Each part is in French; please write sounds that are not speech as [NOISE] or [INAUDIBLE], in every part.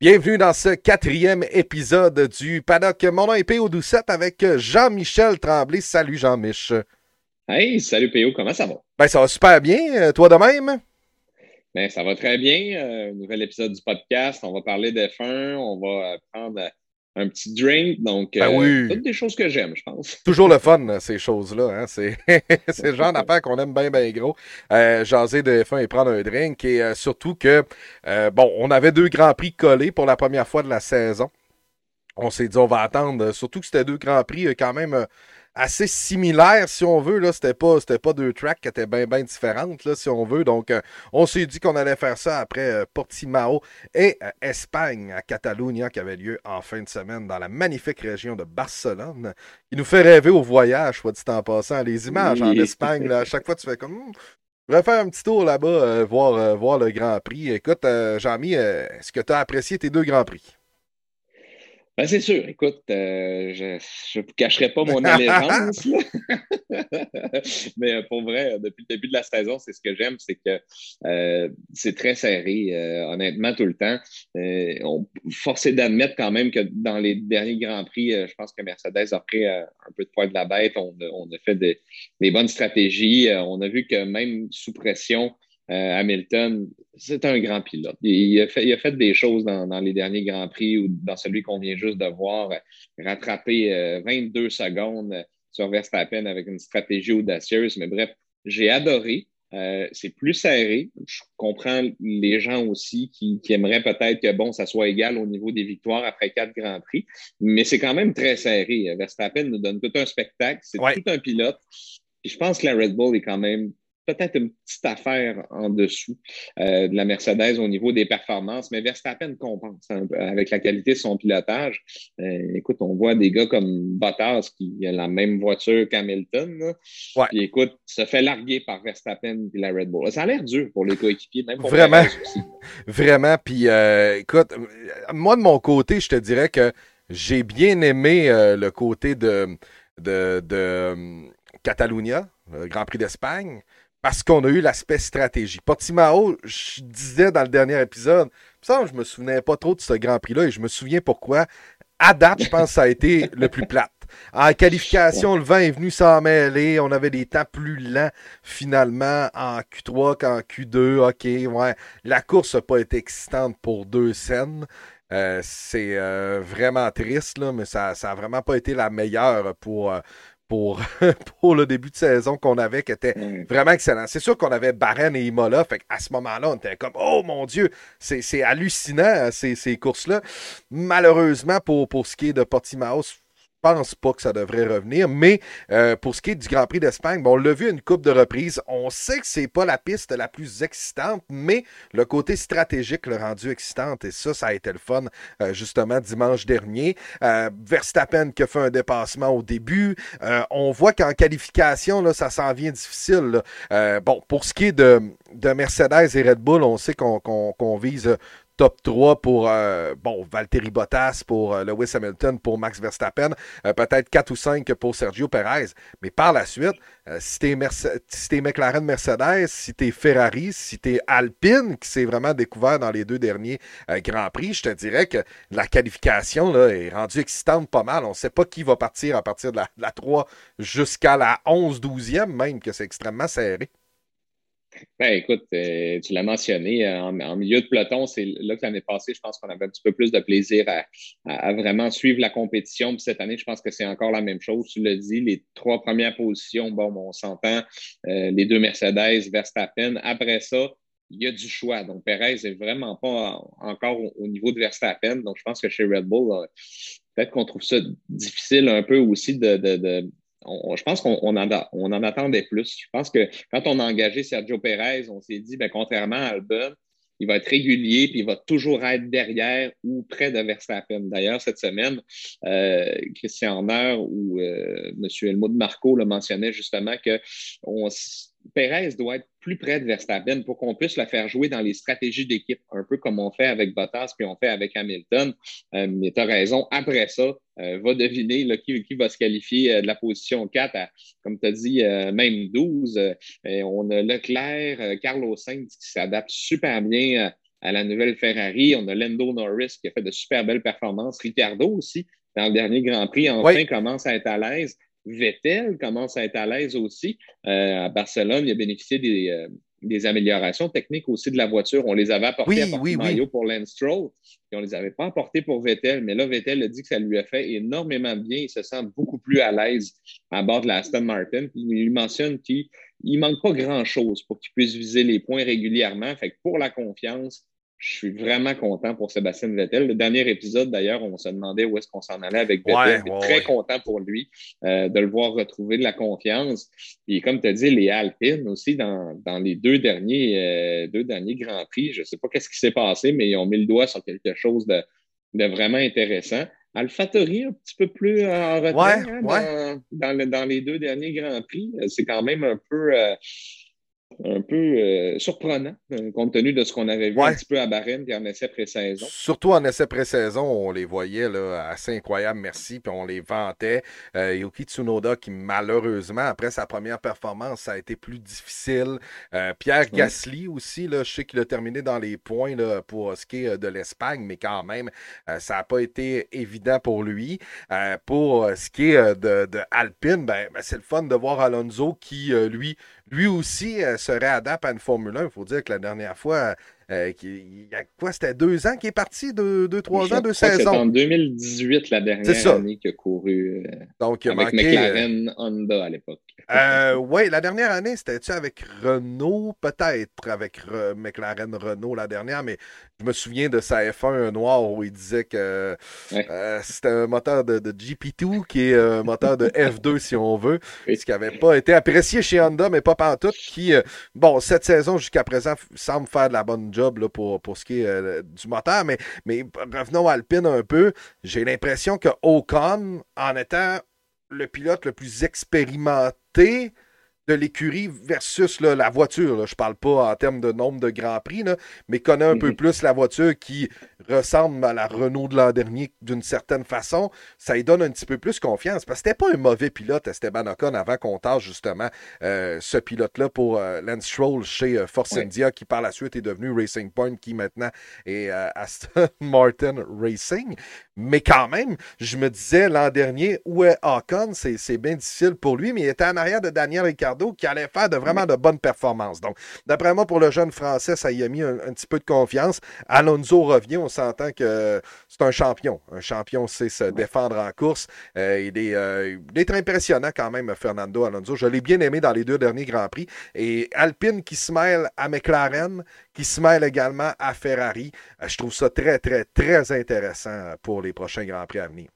Bienvenue dans ce quatrième épisode du Paddock. Mon nom est P.O. Doucette avec Jean-Michel Tremblay. Salut Jean-Mich. Hey, salut P.O. Comment ça va? Ben, ça va super bien. Toi de même? Ben, ça va très bien. Euh, nouvel épisode du podcast. On va parler de F1. On va prendre un petit drink. Donc, ben oui. toutes des choses que j'aime, je pense. [LAUGHS] Toujours le fun, ces choses-là. Hein? [LAUGHS] C'est le genre d'affaires qu'on aime bien, bien gros. Euh, jaser de F1 et prendre un drink. Et euh, surtout que, euh, bon, on avait deux Grands Prix collés pour la première fois de la saison. On s'est dit, on va attendre. Surtout que c'était deux Grands Prix quand même assez similaire, si on veut. Là, c'était pas, c'était pas deux tracks qui étaient bien, bien différentes, là, si on veut. Donc, euh, on s'est dit qu'on allait faire ça après euh, Portimao et euh, Espagne, à Catalunya, qui avait lieu en fin de semaine dans la magnifique région de Barcelone, qui nous fait rêver au voyage, soit dit en passant. Les images en Espagne, là, à chaque fois, tu fais comme. Hmm, je vais faire un petit tour là-bas, voir, voir le Grand Prix. Écoute, Jean-Mi, est-ce que tu as apprécié tes deux Grands Prix? Ben, c'est sûr. Écoute, euh, je ne vous cacherai pas mon allégeance. [LAUGHS] [LAUGHS] Mais euh, pour vrai, depuis le début de la saison, c'est ce que j'aime, c'est que euh, c'est très serré, honnêtement, tout le temps. on forcé d'admettre quand même que dans les derniers Grands Prix, je pense que Mercedes a pris un peu de poids de la bête. On, a fait des, des bonnes stratégies. on a vu que même sous pression, euh, Hamilton, c'est un grand pilote. Il, a fait, il, a fait, des choses dans, dans, les derniers Grands Prix ou dans celui qu'on vient juste de voir, euh, rattraper 22 euh, secondes sur Verstappen avec une stratégie audacieuse. Mais bref, j'ai adoré. c'est plus serré. Je comprends les gens aussi qui, qui aimeraient peut-être que bon, ça soit égal au niveau des victoires après quatre Grands Prix, mais c'est quand même très serré. Verstappen nous donne tout un spectacle. C'est tout un pilote. Puis je pense que la Red Bull est quand même peut-être une petite affaire en dessous euh, de la Mercedes au niveau des performances, mais Verstappen compense avec la qualité de son pilotage. Euh, écoute, on voit des gars comme Bottas qui a la même voiture qu'Hamilton. Ouais. Puis écoute, se fait larguer par Verstappen et la Red Bull. Ça a l'air dur pour les coéquipiers, même pour Vraiment. Aussi. [LAUGHS] Vraiment. Puis euh, écoute, moi de mon côté, je te dirais que j'ai bien aimé le côté de, de, de Catalunya, le Grand Prix d'Espagne parce qu'on a eu l'aspect stratégie. Portimao, je disais dans le dernier épisode, ça, je me souvenais pas trop de ce Grand Prix-là et je me souviens pourquoi. À date, je pense que ça a été [LAUGHS] le plus plate. En qualification, le vent est venu s'en mêler. On avait des temps plus lents finalement en Q3 qu'en Q2. OK. La course n'a pas été excitante pour deux scènes. Euh, c'est euh, vraiment triste, mais ça n'a vraiment pas été la meilleure pour, euh, pour, [LAUGHS] pour le début de saison qu'on avait, qui était mm. vraiment excellent. C'est sûr qu'on avait Barren et Imola, fait à ce moment-là, on était comme Oh mon Dieu, c'est hallucinant ces, ces courses-là. Malheureusement, pour, pour ce qui est de Portimao, pense pas que ça devrait revenir. Mais euh, pour ce qui est du Grand Prix d'Espagne, bon, on l'a vu une coupe de reprises. On sait que c'est pas la piste la plus excitante, mais le côté stratégique l'a rendu excitante. Et ça, ça a été le fun, euh, justement, dimanche dernier. Euh, Verstappen qui a fait un dépassement au début. on voit qu'en qualification, là, ça s'en vient difficile. bon, pour ce qui est de, de Mercedes et Red Bull, on sait qu'on vise top 3 pour euh, Valtteri Bottas, pour euh, Lewis Hamilton, pour Max Verstappen, euh, peut-être 4 ou 5 pour Sergio Perez. Mais par la suite, si t'es McLaren Mercedes, si t'es Ferrari, si t'es Alpine, qui s'est vraiment découvert dans les deux derniers Grands Prix, je te dirais que la qualification là, est rendue excitante pas mal. On ne sait pas qui va partir à partir de la, de la 3 jusqu'à la 11-12e, même que c'est extrêmement serré. Ben, écoute, euh, tu l'as mentionné, euh, en, milieu de peloton, c'est là que l'année passée, je pense qu'on avait un petit peu plus de plaisir à, vraiment suivre la compétition. Puis cette année, je pense que c'est encore la même chose. Tu l'as dit, les trois premières positions, bon, on s'entend, euh, les deux Mercedes, Verstappen. Après ça, il y a du choix. Donc, Perez n'est vraiment pas encore au, niveau de Verstappen. Donc, je pense que chez Red Bull, peut-être qu'on trouve ça difficile un peu aussi de, je pense qu'on on en, attendait plus. Je pense que quand on a engagé Sergio Perez, on s'est dit, ben, contrairement à Albon, il va être régulier, puis il va toujours être derrière ou près de Verstappen. D'ailleurs, cette semaine, euh, Christian Horner ou euh, M. Helmut Marco le mentionnait justement que on, Perez doit être plus près de Verstappen pour qu'on puisse le faire jouer dans les stratégies d'équipe, un peu comme on fait avec Bottas puis on fait avec Hamilton. Euh, mais tu as raison, après ça, euh, va deviner qui, va se qualifier euh, de la position 4 à, comme tu as dit, même 12. on a Leclerc, Carlos Sainz qui s'adapte super bien à la nouvelle Ferrari. On a Lando Norris qui a fait de super belles performances. Ricardo aussi, dans le dernier Grand Prix, enfin commence à être à l'aise. Vettel commence à être à l'aise aussi. Euh, à Barcelone, il a bénéficié des, euh, des, améliorations techniques aussi de la voiture. On les avait apportées à oui, Mario pour Lance Stroll et on ne les avait pas apportées pour Vettel. Mais là, Vettel a dit que ça lui a fait énormément bien. Il se sent beaucoup plus à l'aise à bord de la Aston Martin. Il mentionne qu'il ne manque pas grand-chose pour qu'il puisse viser les points régulièrement. Fait que pour la confiance, je suis vraiment content pour Sébastien Vettel. Le dernier épisode, d'ailleurs, on se demandait où est-ce qu'on s'en allait avec Vettel. très content pour lui euh, de le voir retrouver de la confiance. Et comme tu as dit, les Alpines aussi, dans, dans les deux derniers, euh, deux derniers Grands Prix, je ne sais pas qu'est-ce qui s'est passé, mais ils ont mis le doigt sur quelque chose de, de vraiment intéressant. AlphaTauri, un petit peu plus en retard hein, dans, dans, dans, les deux derniers Grands Prix. C'est quand même un peu un peu euh, surprenant, euh, compte tenu de ce qu'on avait vu un petit peu à Bahreïn et en essai pré-saison. Surtout en essai pré-saison, on les voyait là, assez incroyables, merci, puis on les vantait. Euh, Yuki Tsunoda, qui malheureusement, après sa première performance, ça a été plus difficile. Pierre Gasly aussi, là, je sais qu'il a terminé dans les points là, pour ce qui est de l'Espagne, mais quand même, ça n'a pas été évident pour lui. pour ce qui est de, Alpine, ben, ben, c'est le fun de voir Alonso qui, lui, lui aussi euh, se réadapte à une Formule 1. Il faut dire que la dernière fois, euh, il y a quoi, c'était deux ans qu'il est parti, deux, deux trois ans, deux saisons. C'est en 2018, la dernière année qu'il a couru euh, Donc, avec McLaren Honda à l'époque. oui, la dernière année, c'était-tu avec Renault? Peut-être avec McLaren Renault la dernière, mais je me souviens de sa F1 noir où il disait que euh, c'était un moteur de, GP2 qui est un moteur de F2 [LAUGHS] si on veut. Ce qui n'avait pas été apprécié chez Honda, mais pas tout. Qui, euh, bon, cette saison jusqu'à présent semble faire de la bonne job pour ce qui est euh, du moteur. Mais, mais revenons à Alpine un peu. J'ai l'impression que Ocon, en étant le pilote le plus expérimenté, de l'écurie versus la voiture. Je Je parle pas en termes de nombre de grands prix, mais connaît un peu mhm. plus la voiture qui ressemble à la Renault de l'an dernier d'une certaine façon. Ça lui donne un petit peu plus confiance. Parce que c'était pas un mauvais pilote, Esteban Ocon, avant qu'on tâche justement euh, ce pilote-là pour euh, Lance Stroll chez euh, Force India, qui par la suite est devenu Racing Point, qui maintenant est Aston [LAUGHS] Martin Racing. Mais quand même, je me disais l'an dernier, où est Ocon? C'est bien difficile pour lui, mais il était en arrière de Daniel Ricciardo qui allait faire de vraiment de bonnes performances. Donc, d'après moi, pour le jeune Français, ça y a mis un, petit peu de confiance. Alonso revient, on s'entend que c'est un champion. Un champion sait se défendre en course. Euh, il, est, euh, il, est, très impressionnant quand même, Fernando Alonso. Je l'ai bien aimé dans les deux derniers Grands Prix. Et Alpine qui se mêle à McLaren, qui se mêle également à Ferrari. Euh, je trouve ça très, très, très intéressant pour les prochains Grands Prix à venir.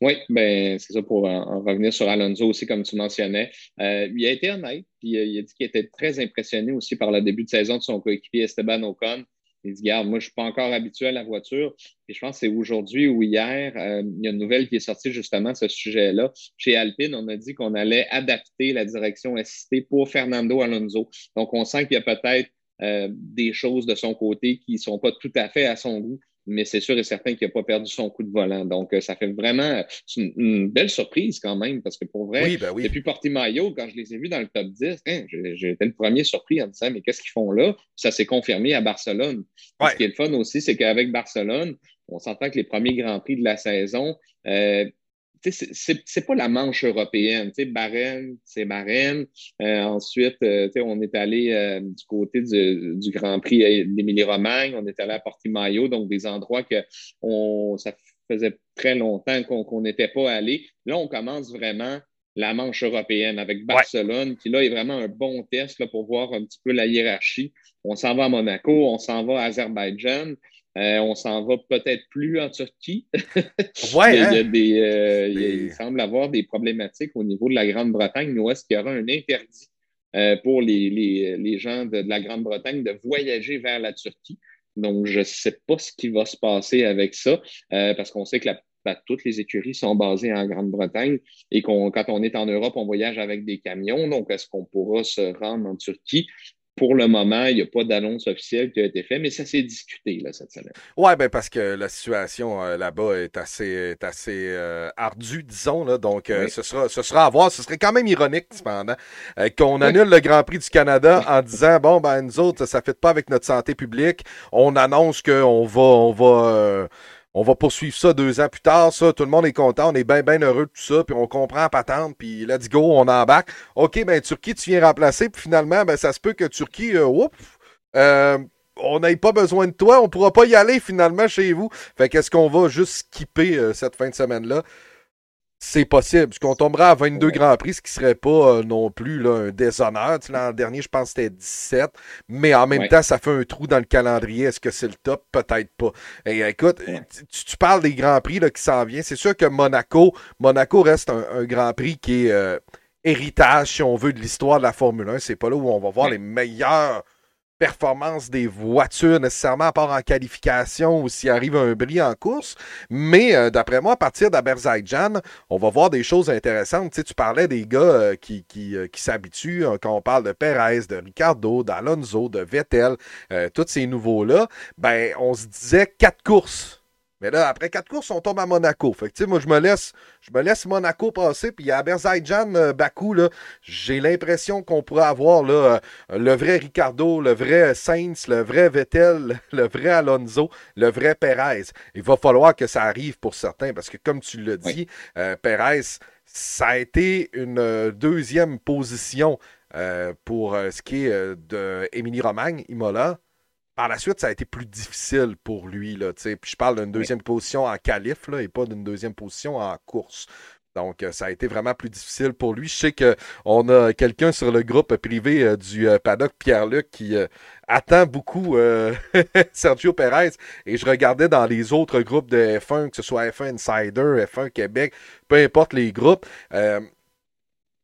Oui, ben c'est ça pour en, revenir sur Alonso aussi, comme tu mentionnais. Euh, il a été honnête, puis euh, il a dit qu'il était très impressionné aussi par le début de saison de son coéquipier Esteban Ocon. Il dit, regarde, moi, je suis pas encore habitué à la voiture. Et je pense que c'est aujourd'hui ou hier, il y a une nouvelle qui est sortie justement à ce sujet-là. Chez Alpine, on a dit qu'on allait adapter la direction assistée pour Fernando Alonso. Donc, on sent qu'il y a peut-être euh, des choses de son côté qui ne sont pas tout à fait à son goût, mais c'est sûr et certain qu'il n'a pas perdu son coup de volant. Donc, euh, ça fait vraiment une, belle surprise quand même, parce que pour vrai, ben depuis Portimayo, quand je les ai vus dans le top 10, hein, j'étais le premier surpris en disant, mais qu'est-ce qu'ils font là? Ça s'est confirmé à Barcelone. Ce qui est le fun aussi, c'est qu'avec Barcelone, on s'entend que les premiers Grands Prix de la saison, euh, c'est pas la manche européenne. Tu Bahreïn, c'est Bahreïn. Euh, ensuite, euh, on est allé euh, du côté du, Grand Prix d'Émilie-Romagne. On est allé à Portimao, donc des endroits que on, ça faisait très longtemps qu'on n'était pas allé. Là, on commence vraiment la manche européenne avec Barcelone, qui là est vraiment un bon test là, pour voir un petit peu la hiérarchie. On s'en va à Monaco, on s'en va à Azerbaïdjan. Euh, on s'en va peut-être plus en Turquie. [LAUGHS] Ouais, il, y a hein? des, euh, il, semble avoir des problématiques au niveau de la Grande-Bretagne. Où est-ce qu'il y aura un interdit euh, pour les, les, les gens de, de la Grande-Bretagne de voyager vers la Turquie? Donc, je ne sais pas ce qui va se passer avec ça, parce qu'on sait que la, ben, toutes les écuries sont basées en Grande-Bretagne et qu'on, quand on est en Europe, on voyage avec des camions. Donc, est-ce qu'on pourra se rendre en Turquie? Pour le moment, il n'y a pas d'annonce officielle qui a été faite, mais ça s'est discuté là, cette semaine. Oui, ben parce que la situation euh, là-bas est assez, est assez euh, ardue, disons. Là, donc, euh, ce, sera, ce sera à voir. Ce serait quand même ironique, cependant, qu'on annule le Grand Prix du Canada en disant bon, ben nous autres, ça ne fait pas avec notre santé publique. On annonce qu'on va. On va on va poursuivre ça deux ans plus tard, ça, tout le monde est content, on est bien, bien heureux de tout ça, puis on comprend patente, puis let's go, on embarque. OK, ben Turquie, tu viens remplacer, puis finalement, ben ça se peut que Turquie, euh, euh on n'ait pas besoin de toi, on pourra pas y aller finalement chez vous. Fait qu'est-ce qu'on va juste skipper euh, cette fin de semaine-là? C'est possible. Parce qu'on tombera à 22 Grands Prix, ce qui serait pas euh, non plus là, un déshonneur. L'an dernier, je pense que c'était 17. Mais en même temps, ça fait un trou dans le calendrier. Est-ce que c'est le top? Peut-être pas. Et, écoute, tu, parles des Grands Prix là, qui s'en viennent. C'est sûr que Monaco, Monaco reste un, Grand Prix qui est euh, héritage, si on veut, de l'histoire de la Formule 1. C'est pas là où on va voir les meilleurs performance des voitures nécessairement, à part en qualification ou s'il arrive un bris en course. Mais euh, d'après moi, à partir d'Aberzaïdjan, on va voir des choses intéressantes. Tu, sais, tu parlais des gars euh, euh, qui s'habituent, hein, quand on parle de Perez, de Ricardo, d'Alonso, de Vettel, tous ces nouveaux-là, ben on se disait quatre courses mais là, après quatre courses, on tombe à Monaco. Fait que, moi, je me laisse, je me laisse Monaco passer. Puis à Azerbaijan, euh, Bakou, là, j'ai l'impression qu'on pourrait avoir là, euh, le vrai Ricardo, le vrai Sainz, le vrai Vettel, [LAUGHS] le vrai Alonso, le vrai Perez. Il va falloir que ça arrive pour certains parce que, comme tu l'as dit, euh, Perez, ça a été une deuxième position pour ce qui est de Émilie Romagne, Imola. Par la suite, ça a été plus difficile pour lui. Là, Puis je parle d'une deuxième position en qualif là, et pas d'une deuxième position en course. Donc, euh, ça a été vraiment plus difficile pour lui. Je sais qu'on a quelqu'un sur le groupe privé euh, du euh, paddock, Pierre-Luc, qui attend beaucoup [LAUGHS] Sergio Perez. Et je regardais dans les autres groupes de F1, que ce soit F1 Insider, F1 Québec, peu importe les groupes.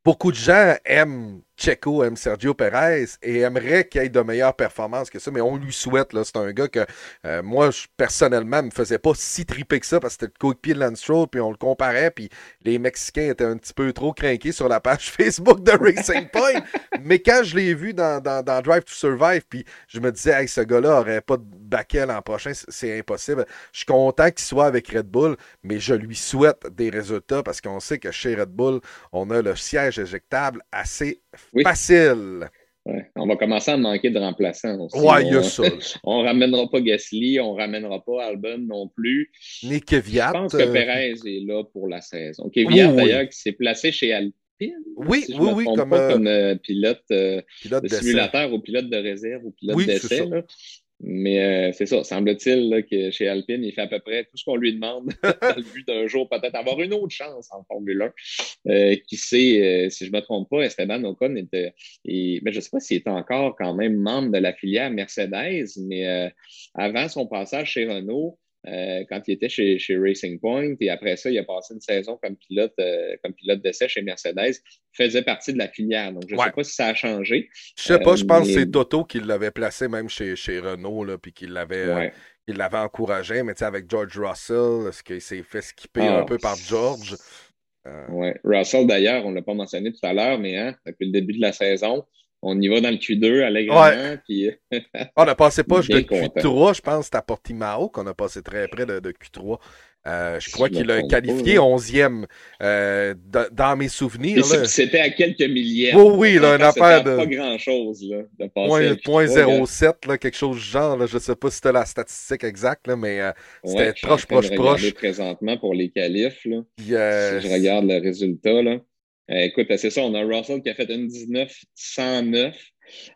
beaucoup de gens aiment Checo aime Sergio Perez et aimerait qu'il ait de meilleures performances que ça, mais on lui souhaite. C'est un gars que euh, moi, je, personnellement, me faisait pas si triper que ça parce que c'était le coéquipier de Lance puis on le comparait, puis les Mexicains étaient un petit peu trop craqués sur la page [LAUGHS] Facebook de Racing Point. mais quand je l'ai vu dans, Drive to Survive, puis je me disais, hey, ce gars-là aurait pas de baquet l'an prochain, c'est impossible. Je suis content qu'il soit avec Red Bull, mais je lui souhaite des résultats parce qu'on sait que chez Red Bull, on a le siège éjectable assez Facile. On va commencer à manquer de remplaçants aussi. Ouais, il y a ça. [LAUGHS] on ramènera pas Gasly, on ramènera pas Albon non plus. Ni Kvyat. Je pense que euh, Perez est là pour la saison. Kvyat, d'ailleurs, qui s'est placé chez Alpine. Oui, oui, oui. Comme, pas, euh, comme euh, pilote, pilote de simulateur ou pilote de réserve ou pilote d'essai. Mais euh, c'est ça, semble-t-il que chez Alpine, il fait à peu près tout ce qu'on lui demande [LAUGHS] dans le but d'un jour peut-être avoir une autre chance en Formule 1. Euh, qui sait, euh, si je ne me trompe pas, Esteban Ocon était. Et, ben, je ne sais pas s'il est encore quand même membre de la filière Mercedes, mais avant son passage chez Renault, euh, quand il était chez, Racing Point. Et après ça, il a passé une saison comme pilote, euh, comme pilote d'essai chez Mercedes. Il faisait partie de la filière. Donc, je ne sais pas si ça a changé. Je sais pas, je pense que c'est euh, Toto qui l'avait placé même chez, chez Renault, là, puis qui l'avait. l'avait encouragé, mais tu sais, avec George Russell, est-ce qu'il s'est fait skipper un ah. peu par George? Oui, Russell d'ailleurs, on ne l'a pas mentionné tout à l'heure, mais hein, depuis le début de la saison, on y va dans le Q2 allègrement. Puis... on a passé [LAUGHS] pas de Q3, je pense, c'était à Portimao qu'on a passé très près de, Q3. Euh, je crois qu'il a qualifié 11e euh, dans mes souvenirs. C'était à quelques milliers. Oui, oui, là, une [LAUGHS] affaire de. Pas grand-chose, passer. 0.07, quelque chose du genre. Là, je sais pas si c'était la statistique exacte, là, mais euh, c'était proche, proche, proche. présentement pour les qualifs. Là. si je regarde le résultat, là. Euh, écoute, c'est ça, on a Russell qui a fait une 19-109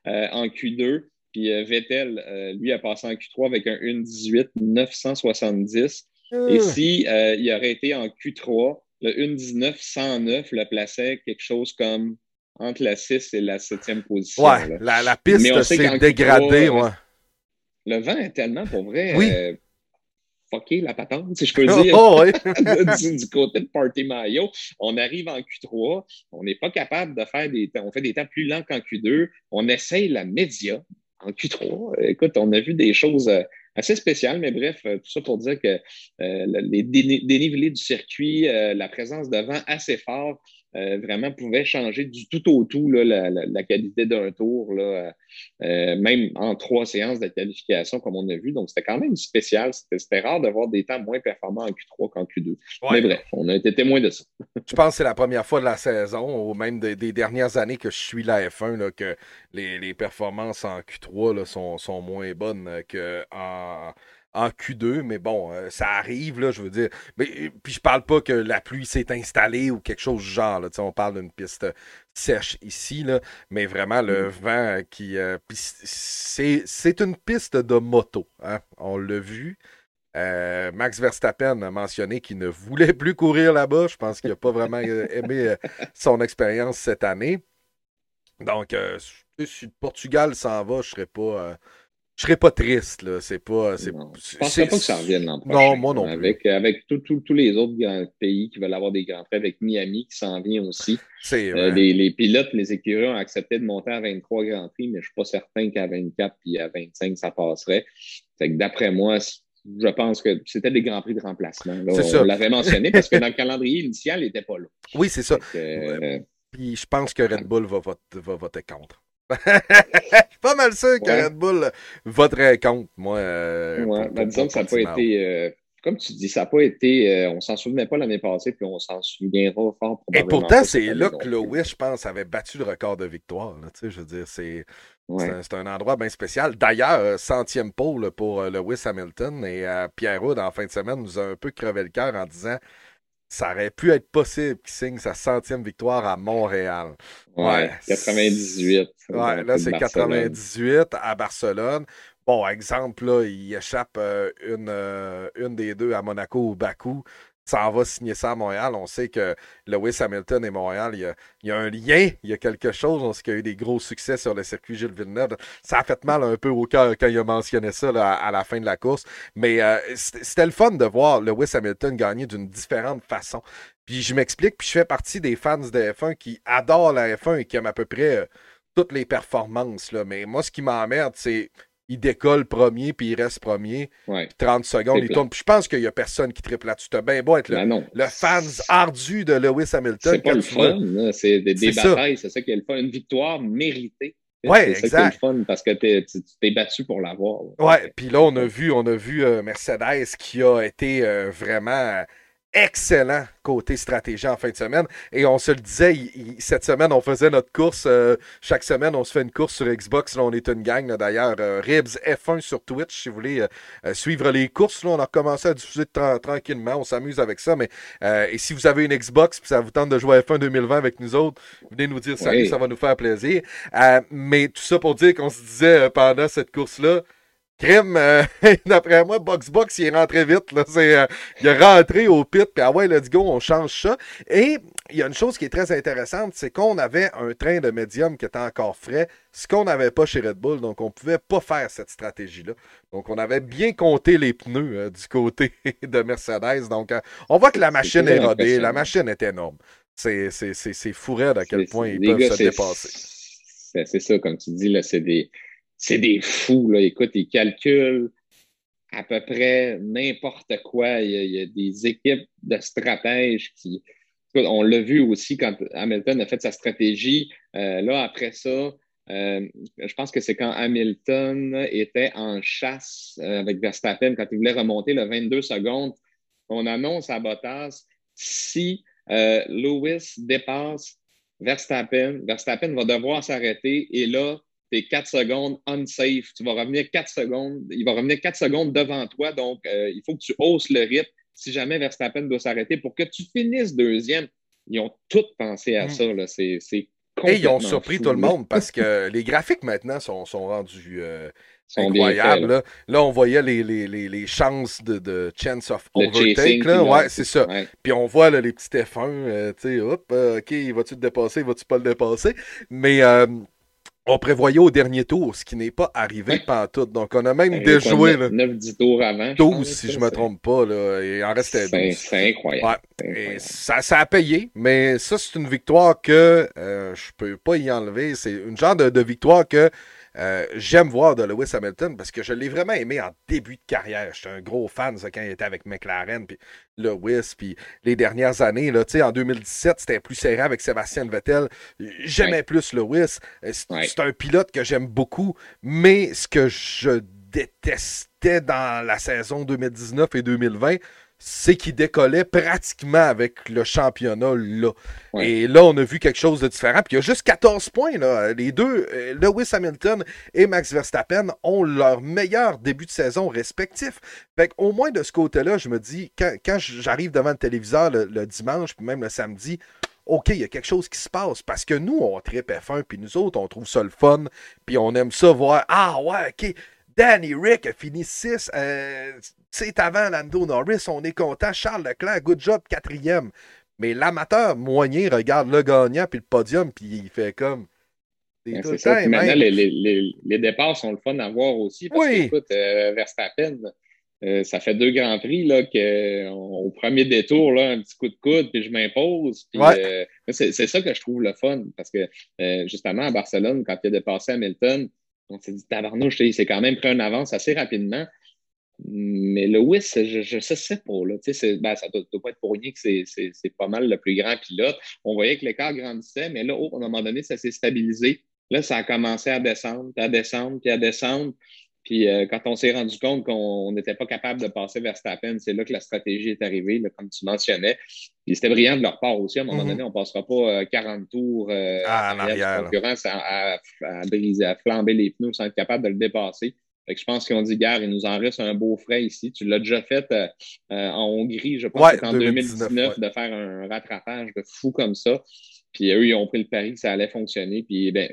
euh, en Q2, puis euh, Vettel, lui, a passé en Q3 avec un 1-18-970. Et si il aurait été en Q3, le 1-19-109 le plaçait quelque chose comme entre la 6 et la 7e position. Ouais, la, piste s'est dégradée. ouais. Le vent est tellement, pour vrai, oui fucké la patente, si je peux [LAUGHS] dire, oh, [LAUGHS] du, côté de Party Mayo. On arrive en Q3, on n'est pas capable de faire des temps, on fait des temps plus lents qu'en Q2, on essaye la média en Q3. Écoute, on a vu des choses euh, assez spéciales, mais bref, euh, tout ça pour dire que euh, les dénivelés du circuit, la présence de vent assez fort, euh, vraiment pouvait changer du tout au tout là, la, la, qualité d'un tour, là, euh, même en trois séances de qualification, comme on a vu. Donc, c'était quand même spécial. C'était rare d'avoir des temps moins performants en Q3 qu'en Q2. Mais bref, on a été témoin de ça. je pense que c'est la première fois de la saison, ou même des, dernières années que je suis la F1, là, que les, les, performances en Q3 là, sont, sont moins bonnes qu'en en Q2, mais bon, euh, ça arrive, là, je veux dire. Mais, euh, puis je parle pas que la pluie s'est installée ou quelque chose du genre, là, on parle d'une piste sèche ici, là, mais vraiment le mm. vent qui... Euh, c'est une piste de moto, hein, on l'a vu. Max Verstappen a mentionné qu'il ne voulait plus courir là-bas. Je pense qu'il n'a pas vraiment [LAUGHS] aimé son expérience cette année. Donc, si le Portugal s'en va, je ne serais pas je serais pas triste, là. C'est pas. Je penserais pas que ça revienne l'an prochain. Non, moi non plus. Avec, avec tous les autres pays qui veulent avoir des grands prêts, avec Miami qui s'en vient aussi. Euh, les, les, pilotes, les écuries ont accepté de monter à 23 grands prix, mais je suis pas certain qu'à 24 puis à 25, ça passerait. Fait que d'après moi, je pense que c'était des grands prix de remplacement. on l'avait mentionné parce que dans le calendrier initial, il n'était pas là. Oui, c'est ça. Euh, puis je pense que Red Bull va, va voter contre. Je suis [LAUGHS] pas mal sûr que Red Bull voterait contre, moi. Euh, ouais, ben, disons que ça n'a pas été. Euh, comme tu dis, ça n'a pas été. Euh, on s'en souvenait pas l'année passée, puis on s'en souviendra fort Et pourtant, c'est là que Lewis, je pense, avait battu le record de victoire. Là, je veux dire, c'est. C'est un endroit bien spécial. D'ailleurs, centième pôle pour Lewis Hamilton et Pierre Houd en fin de semaine nous a un peu crevé le cœur en disant ça aurait pu être possible qu'il signe sa centième victoire à Montréal. Ouais, 98. Ouais, là, c'est 98 à Barcelone. Bon, exemple, là, il échappe euh, une, euh, une des deux à Monaco ou Bakou s'en va signer ça à Montréal. On sait que Lewis Hamilton et Montréal, il y, a, un lien, il y a quelque chose. On sait qu'il y a eu des gros succès sur le circuit Gilles Villeneuve. Ça a fait mal un peu au cœur quand il a mentionné ça à, la fin de la course. Mais euh, c'était le fun de voir Lewis Hamilton gagner d'une différente façon. Puis je m'explique, puis je fais partie des fans de F1 qui adorent la F1 et qui aiment à peu près euh, toutes les performances. Là. Mais moi, ce qui m'emmerde, c'est il décolle premier, puis il reste premier. 30 secondes, il tourne. Puis je pense qu'il n'y a personne qui triple là-dessus. Tu bien beau être le, ben le fan ardu de Lewis Hamilton. C'est pas le fun, c'est des, batailles, c'est ça qui est le fun. Une victoire méritée. Oui, exact. C'est le fun parce que tu t'es battu pour l'avoir. Oui, puis là, on a vu, on a vu euh, Mercedes qui a été euh, vraiment excellent côté stratégie en fin de semaine. Et on se le disait, cette semaine, on faisait notre course. Euh, chaque semaine, on se fait une course sur Xbox. Là, on est une gang, d'ailleurs. Euh, Ribs F1 sur Twitch, si vous voulez euh, suivre les courses. Là, on a commencé à diffuser tranquillement. On s'amuse avec ça. Mais et si vous avez une Xbox et ça vous tente de jouer à F1 2020 avec nous autres, venez nous dire salut, ça va nous faire plaisir. mais tout ça pour dire qu'on se disait pendant cette course-là, Crime, euh, [LAUGHS] d'après moi, Box Box, il est rentré vite. Là. Euh, il est rentré au pit, puis ah ouais, let's go, on change ça. Et il y a une chose qui est très intéressante, c'est qu'on avait un train de médium qui était encore frais, ce qu'on n'avait pas chez Red Bull, donc on ne pouvait pas faire cette stratégie-là. Donc on avait bien compté les pneus euh, du côté [LAUGHS] de Mercedes. Donc on voit que la machine est rodée, la machine est énorme. C'est fou à quel point ils peuvent se dépasser. C'est ça, comme tu dis, là, c'est des c'est des fous. Là. Écoute, ils calculent à peu près n'importe quoi. Il y, a, des équipes de stratèges qui. on l'a vu aussi quand Hamilton a fait sa stratégie. Euh, là, après ça, euh, je pense que c'est quand Hamilton était en chasse euh, avec Verstappen, quand il voulait remonter le 22 secondes. On annonce à Bottas si Lewis dépasse Verstappen, Verstappen va devoir s'arrêter et là, t'es 4 secondes unsafe. Tu vas revenir 4 secondes. Il va revenir 4 secondes devant toi. Donc, euh, il faut que tu hausses le rythme si jamais Verstappen doit s'arrêter pour que tu finisses deuxième. Ils ont tous pensé à mm. ça. Là. C'est, c'est Et ils ont surpris tout le monde parce que [LAUGHS] les graphiques maintenant sont, sont rendus. Euh, incroyables. Là. on voyait les, les, les, les chances de, de, chance of overtake. Là. Ouais, c'est ça. Puis on voit les petits F1, euh, tu sais, hop, OK, vas-tu te dépasser, vas-tu pas le dépasser? Mais on prévoyait au dernier tour, ce qui n'est pas arrivé pendant tout. Donc, on a même déjoué. 9-10 tours avant. 12, si je ne me trompe pas. Là, et en restait 12. C'est incroyable. Et ça, ça, a payé, mais ça, c'est une victoire que euh, je peux pas y enlever. C'est une genre de, victoire que euh, j'aime voir de Lewis Hamilton parce que je l'ai vraiment aimé en début de carrière. J'étais un gros fan ça, quand il était avec McLaren, puis Lewis, puis les dernières années. Là, en 2017, c'était plus serré avec Sébastien Vettel. J'aimais plus Lewis. Euh, c'est un pilote que j'aime beaucoup, mais ce que je détestais dans la saison 2019 et 2020, c'est qu'il décollait pratiquement avec le championnat là. Et là, on a vu quelque chose de différent. Puis il y a juste 14 points. Là. Les deux, euh, Lewis Hamilton et Max Verstappen, ont leur meilleur début de saison respectif. Fait au moins de ce côté-là, je me dis, quand, j'arrive devant le téléviseur le, dimanche, puis même le samedi, OK, il y a quelque chose qui se passe. Parce que nous, on tripe F1, puis nous autres, on trouve ça le fun, puis on aime ça voir. Ah ouais, OK, Danny Rick a fini 6. Euh, c'est avant Lando Norris. On est content. Charles Leclerc, good job, quatrième. Mais l'amateur moyen regarde le gagnant puis le podium, puis il fait comme. C'est ça. maintenant, les, les, les, départs sont le fun à voir aussi. Parce oui. que, écoute, euh, Verstappen, euh, ça fait deux grands prix là, que, au premier détour, là, un petit coup de coude, puis je m'impose. Euh, c'est ça que je trouve le fun. Parce que justement, à Barcelone, quand il a dépassé Hamilton, on s'est dit, tabarnouche, c'est quand même pris une avance assez rapidement. Mais Lewis, je ne sais pas. Là. Ben, ça ne doit, pas être pour rien que c'est pas mal le plus grand pilote. On voyait que l'écart grandissait, mais là, oh, à un moment donné, ça s'est stabilisé. Là, ça a commencé à descendre, puis à descendre, puis à descendre. Puis euh, quand on s'est rendu compte qu'on n'était pas capable de passer vers Verstappen, c'est là que la stratégie est arrivée, comme tu mentionnais. Puis c'était brillant de leur part aussi. À un moment mm-hmm. donné, on ne passera pas 40 euh, tours euh, ah, en arrière, concurrence à, briser, à flamber les pneus sans être capable de le dépasser. Fait que je pense qu'ils ont dit, gars, il nous en reste un beau frais ici. Tu l'as déjà fait en Hongrie, je pense, en 2019, de faire un rattrapage de fou comme ça. Puis eux, ils ont pris le pari que ça allait fonctionner. Puis ben,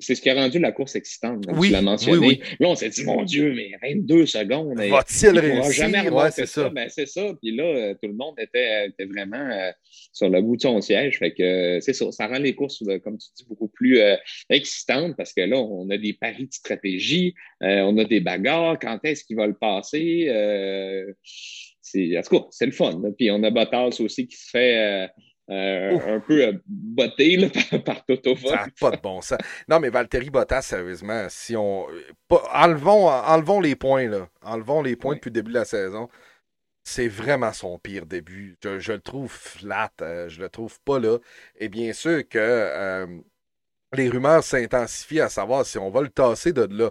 c'est ce qui a rendu la course excitante, comme oui, tu l'as mentionné. Là, on s'est dit, mon Dieu, mais 22 secondes. Va-t-il réussir? jamais ouais, c'est ça. Ben, c'est ça. Puis là, euh, tout le monde était, était vraiment euh, sur le bout de son siège. Fait que euh, c'est ça. Ça rend les courses, comme tu dis, beaucoup plus excitantes parce que là, on a des paris de stratégie, on a des bagarres. Quand est-ce qu'il va le passer? c'est, en tout cas, c'est le fun. Puis on a Bottas aussi qui se fait euh, un peu euh, botté là, [LAUGHS] par, Toto Ça pas de bon sens. Non, mais Valtteri Bottas, sérieusement, si on. enlevons, enlevons les points, là. Enlevons les points depuis le début de la saison. C'est vraiment son pire début. Je, le trouve flat. Euh, je le trouve pas là. Et bien sûr que les rumeurs s'intensifient à savoir si on va le tasser de là.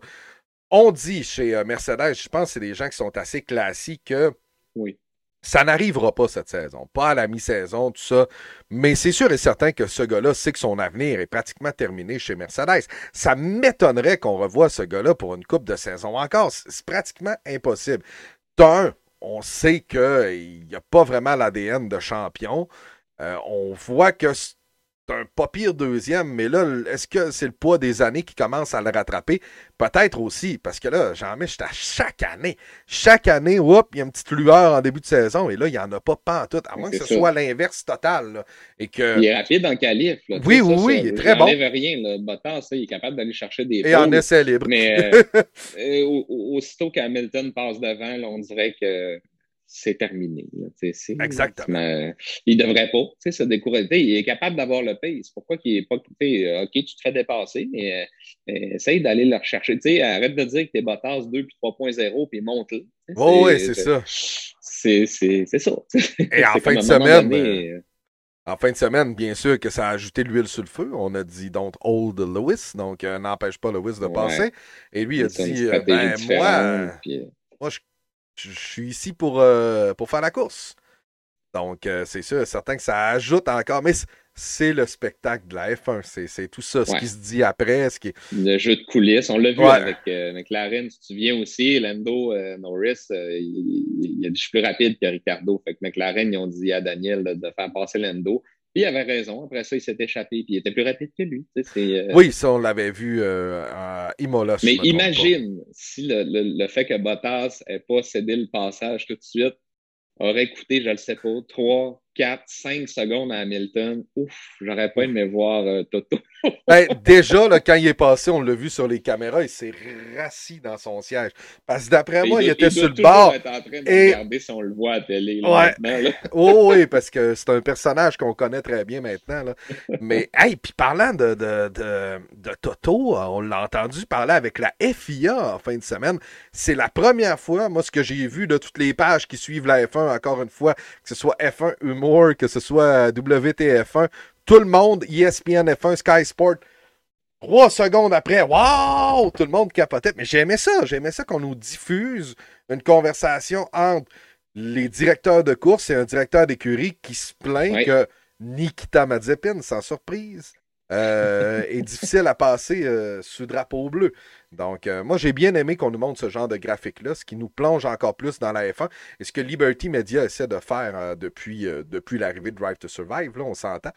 On dit chez Mercedes, je pense que c'est des gens qui sont assez classiques que. Oui ça n'arrivera pas cette saison, pas à la mi-saison, tout ça. Mais c'est sûr et certain que ce gars-là sait que son avenir est pratiquement terminé chez Mercedes. Ça m'étonnerait qu'on revoie ce gars-là pour une coupe de saison encore. C'est pratiquement impossible. D'un, on sait qu'il n'y a pas vraiment l'ADN de champion. Euh, on voit que un pas pire deuxième, mais là, est-ce que c'est le poids des années qui commence à le rattraper? Peut-être aussi, parce que là, j'en mets à chaque année. Chaque année, il y a une petite lueur en début de saison, et là, il n'y en a pas pas en tout, à moins que ce soit l'inverse total. et que... Il est rapide en qualif. oui, oui, oui, il est très bon. Il rien. Le Bottas, il est capable d'aller chercher des Et en essai libre. Mais [LAUGHS] euh, euh, aussitôt qu'Hamilton passe devant, on dirait que c'est terminé. Exactement. il devrait pas se décourager. Il est capable d'avoir le pace. Pourquoi qu'il est pas. OK, tu te fais dépasser, mais euh, essaye d'aller le rechercher. arrête de dire que t'es Bottas 2 puis 3.0 puis monte-le. Oh, oui, c'est ça. C'est ça. [LAUGHS] Et en fin de semaine. Euh, en fin de semaine, bien sûr que ça a ajouté l'huile sur le feu. On a dit don't hold Lewis, donc euh, n'empêche pas Lewis de passer. Et lui, il a dit ben, moi, moi, je je suis ici pour, euh, pour faire la course. Donc, euh, c'est sûr, certain que ça ajoute encore, mais c'est le spectacle de la F1. C'est tout ça, ce qui se dit après. Ce qui... Le jeu de coulisses, on l'a vu avec euh, McLaren, si tu viens aussi, Lando Norris, il, est plus rapide que Ricardo. Fait que McLaren, ils ont dit à Daniel de faire passer Lando. Puis il avait raison. Après ça, il s'est échappé. Puis il était plus rapide que lui. Oui, ça, on l'avait vu à Imola. Mais imagine si le, le, fait que Bottas n'ait pas cédé le passage tout de suite aurait coûté, je ne le sais pas, 3, 4, 5 secondes à Hamilton. Ouf, j'aurais pas aimé voir euh, Toto. [LAUGHS] ben, déjà, là, quand il est passé, on l'a vu sur les caméras, il s'est rassis dans son siège. Parce que d'après moi, il, était sur le bord. Être en train de et... regarder si on le voit à télé. Là, ouais. [LAUGHS] oh, oui, parce que c'est un personnage qu'on connaît très bien maintenant. Là. Mais, [LAUGHS] hey, puis parlant de, de, de, de Toto, on l'a entendu parler avec la FIA en fin de semaine. C'est la première fois, moi, ce que j'ai vu de toutes les pages qui suivent la F1, encore une fois, que ce soit F1 Que ce soit WTF1, tout le monde, ESPN F1, Sky Sport, trois secondes après, waouh, tout le monde capotait. Mais j'aimais ça, j'aimais ça qu'on nous diffuse une conversation entre les directeurs de course et un directeur d'écurie qui se plaint que Nikita Mazepin, sans surprise, euh, [LAUGHS] est difficile à passer euh, sous drapeau bleu. Donc, euh, moi, j'ai bien aimé qu'on nous montre ce genre de graphique-là, ce qui nous plonge encore plus dans la F1 et ce que Liberty Media essaie de faire euh, depuis, euh, depuis l'arrivée de Drive to Survive, là, on s'entend.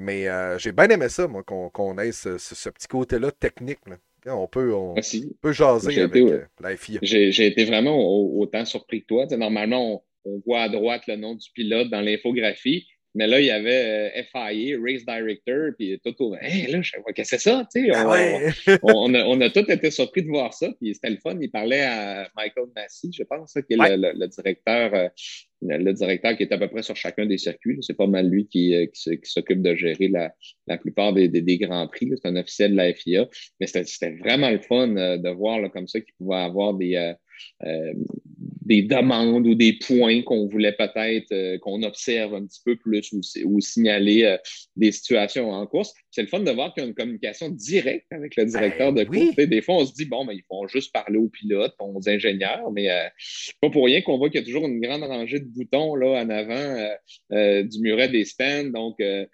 Mais j'ai bien aimé ça, moi, qu'on ait ce, ce- ce petit côté-là technique. là. On peut, on peut jaser avec été, la FIA. J'ai été vraiment au- autant surpris que toi. Normalement, on, on voit à droite le nom du pilote dans l'infographie, mais là, il y avait euh, FIA, Race Director, puis Toto. Hey, là, je sais pas, qu'est-ce que c'est ça? Tu sais, Ah on, ouais! on, on a, on a tous été surpris de voir ça, puis c'était le fun. Il parlait à Michael Massey, je pense, qui est Ouais. le, le- le directeur, euh, le, directeur qui est à peu près sur chacun des circuits. C'est pas mal lui qui, euh, qui s'occupe de gérer la, la plupart des, des, des grands prix. C'est un officiel de la FIA. Mais c'était c'était vraiment le fun de voir là, comme ça qu'il pouvait avoir des, euh, euh, des demandes ou des points qu'on voulait peut-être euh, qu'on observe un petit peu plus ou, ou signaler euh, des situations en course. C'est le fun de voir qu'il y a une communication directe avec le directeur Ben de course. Des fois, on se dit, bon, ben, ils font juste parler aux pilotes, aux ingénieurs, mais euh, pas pour rien qu'on voit qu'il y a toujours une grande rangée de boutons là, en avant euh, euh, du muret des stands. Donc, euh,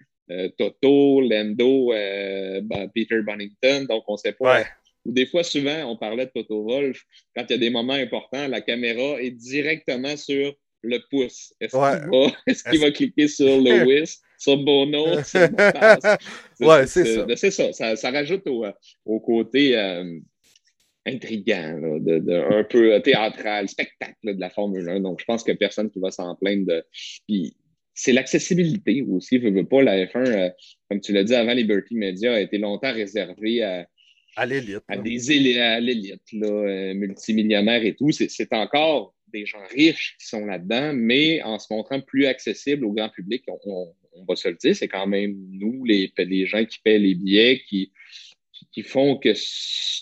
Toto, Lando, ben, Peter Bonington. Donc, on sait pas. Ouais. Ou des fois, souvent, on parlait de Toto Wolf. Quand il y a des moments importants, la caméra est directement sur le pouce. Est-ce Ouais. qu'il va, [LAUGHS] est-ce qu'il va cliquer sur Lewis, [LAUGHS] sur Bono, sur? [LAUGHS] Ouais, c'est ça. C'est ça. ça. ça rajoute au, au côté euh, intriguant, là, de, de, un peu théâtral, spectacle là, de la Formule 1. Donc, je pense que personne qui va s'en plaindre de. Puis, c'est l'accessibilité aussi. Je veux pas, la F1, euh, comme tu l'as dit avant, Liberty Media a été longtemps réservée à, À l'élite. à l'élite, là, euh, multimillionnaires et tout. C'est encore des gens riches qui sont là-dedans, mais en se montrant plus accessible au grand public, on, on- on va se le dire, c'est quand même nous, les, les gens qui paient les billets, qui, qui font que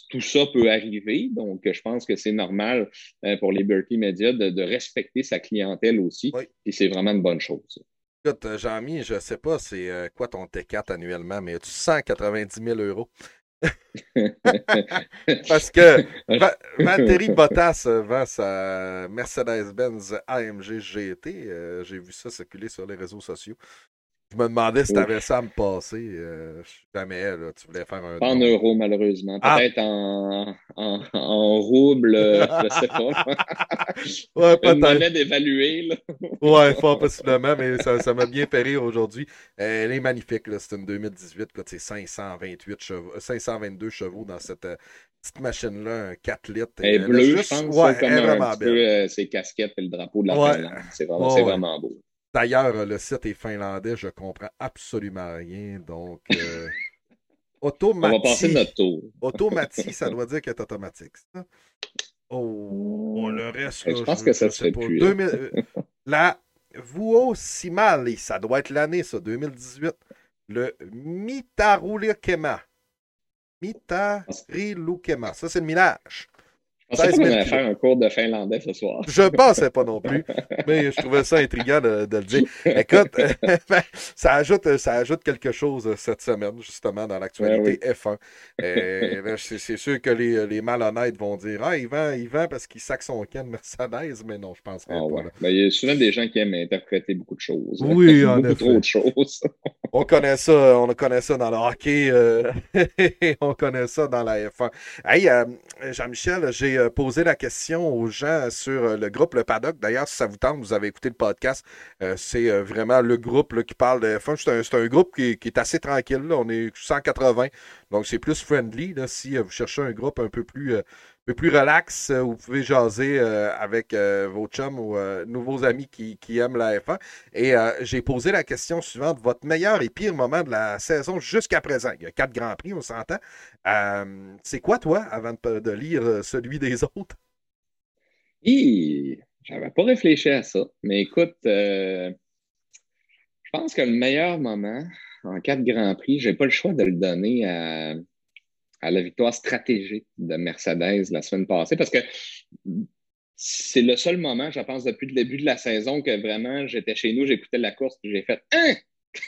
tout ça peut arriver. Donc, je pense que c'est normal euh, pour Liberty Media de, de respecter sa clientèle aussi. Oui. Et c'est vraiment une bonne chose. Écoute, euh, Jean-Mi, je sais pas c'est euh, quoi ton T4 annuellement, mais as-tu 190 000 euros? [LAUGHS] Parce que [LAUGHS] Va- Valtteri Bottas euh, vend sa Mercedes-Benz AMG GT. euh, J'ai vu ça circuler sur les réseaux sociaux. Je me demandais si tu avais ça à me passer. euh, jamais, là, tu voulais faire un. Pas en euros, malheureusement. Ah. Peut-être en, en, en rouble, euh, je sais pas. [LAUGHS] Ouais, Une peut-être. monnaie là. Ouais, fort possiblement, mais ça ça m'a bien fait rire aujourd'hui. Euh, Elle est magnifique, là. C'est une 2018, là, c'est 528 chevaux, euh, 522 chevaux dans cette euh, petite machine-là, un 4 litres. Elle est bleue, je pense, Ouais, ça, comme elle est un petit belle. peu euh, ses casquettes et le drapeau de la Ouais. C'est vraiment, c'est ouais. vraiment beau. D'ailleurs, le site est finlandais, je comprends absolument rien. Donc, euh, [LAUGHS] On Automati. va passer notre tour. Automati, ça doit dire qu'elle est automatique. ça. Oh, oh, le reste, Je pense que ça se fait plus, 2000, euh, [LAUGHS] la Vuo Simali, ça doit être l'année, ça, 2018. Le Mitarulukema. Mitarilukema. Ça, c'est le minage. Je pensais 16 qu'on 000 allait faire un cours de finlandais ce soir. Je pensais pas non plus, mais je trouvais ça intriguant de, de le dire. Écoute, [LAUGHS] [LAUGHS] ben, ça, ajoute, ça ajoute quelque chose euh, cette semaine, justement, dans l'actualité F1. Euh, ben, c'est sûr que les, les malhonnêtes vont dire Ah, il vend, il vend parce qu'il sac son de Mercedes, mais non, je pense Ah pas. ouais. Ben, il y a souvent des gens qui aiment interpréter beaucoup de choses. Oui, en beaucoup effet. trop de choses. [LAUGHS] On connaît ça, on connaît ça dans le hockey, euh, on connaît ça dans la F1. Hey, euh, Jean-Michel, j'ai euh, posé la question aux gens sur euh, le groupe Le Paddock. D'ailleurs, si ça vous tente, vous avez écouté le podcast, euh, c'est vraiment le groupe qui parle de F1. C'est un, un groupe qui, qui est assez tranquille. On est 180, donc c'est plus friendly. Si vous cherchez un groupe un peu plus, euh, peu plus relax. Vous pouvez jaser avec vos chums ou nouveaux amis qui, qui, aiment la F1. Et j'ai posé la question suivante votre meilleur et pire moment de la saison jusqu'à présent? Il y a quatre grands prix, on s'entend. C'est quoi, toi, avant de, lire celui des autres J'avais pas réfléchi à ça. Mais écoute, je pense que le meilleur moment, en quatre Grands Prix, j'ai pas le choix de le donner à, la victoire stratégique de Mercedes la semaine passée parce que c'est le seul moment, je pense, depuis le début de la saison que vraiment j'étais chez nous, j'écoutais la course et j'ai fait Hein! [LAUGHS]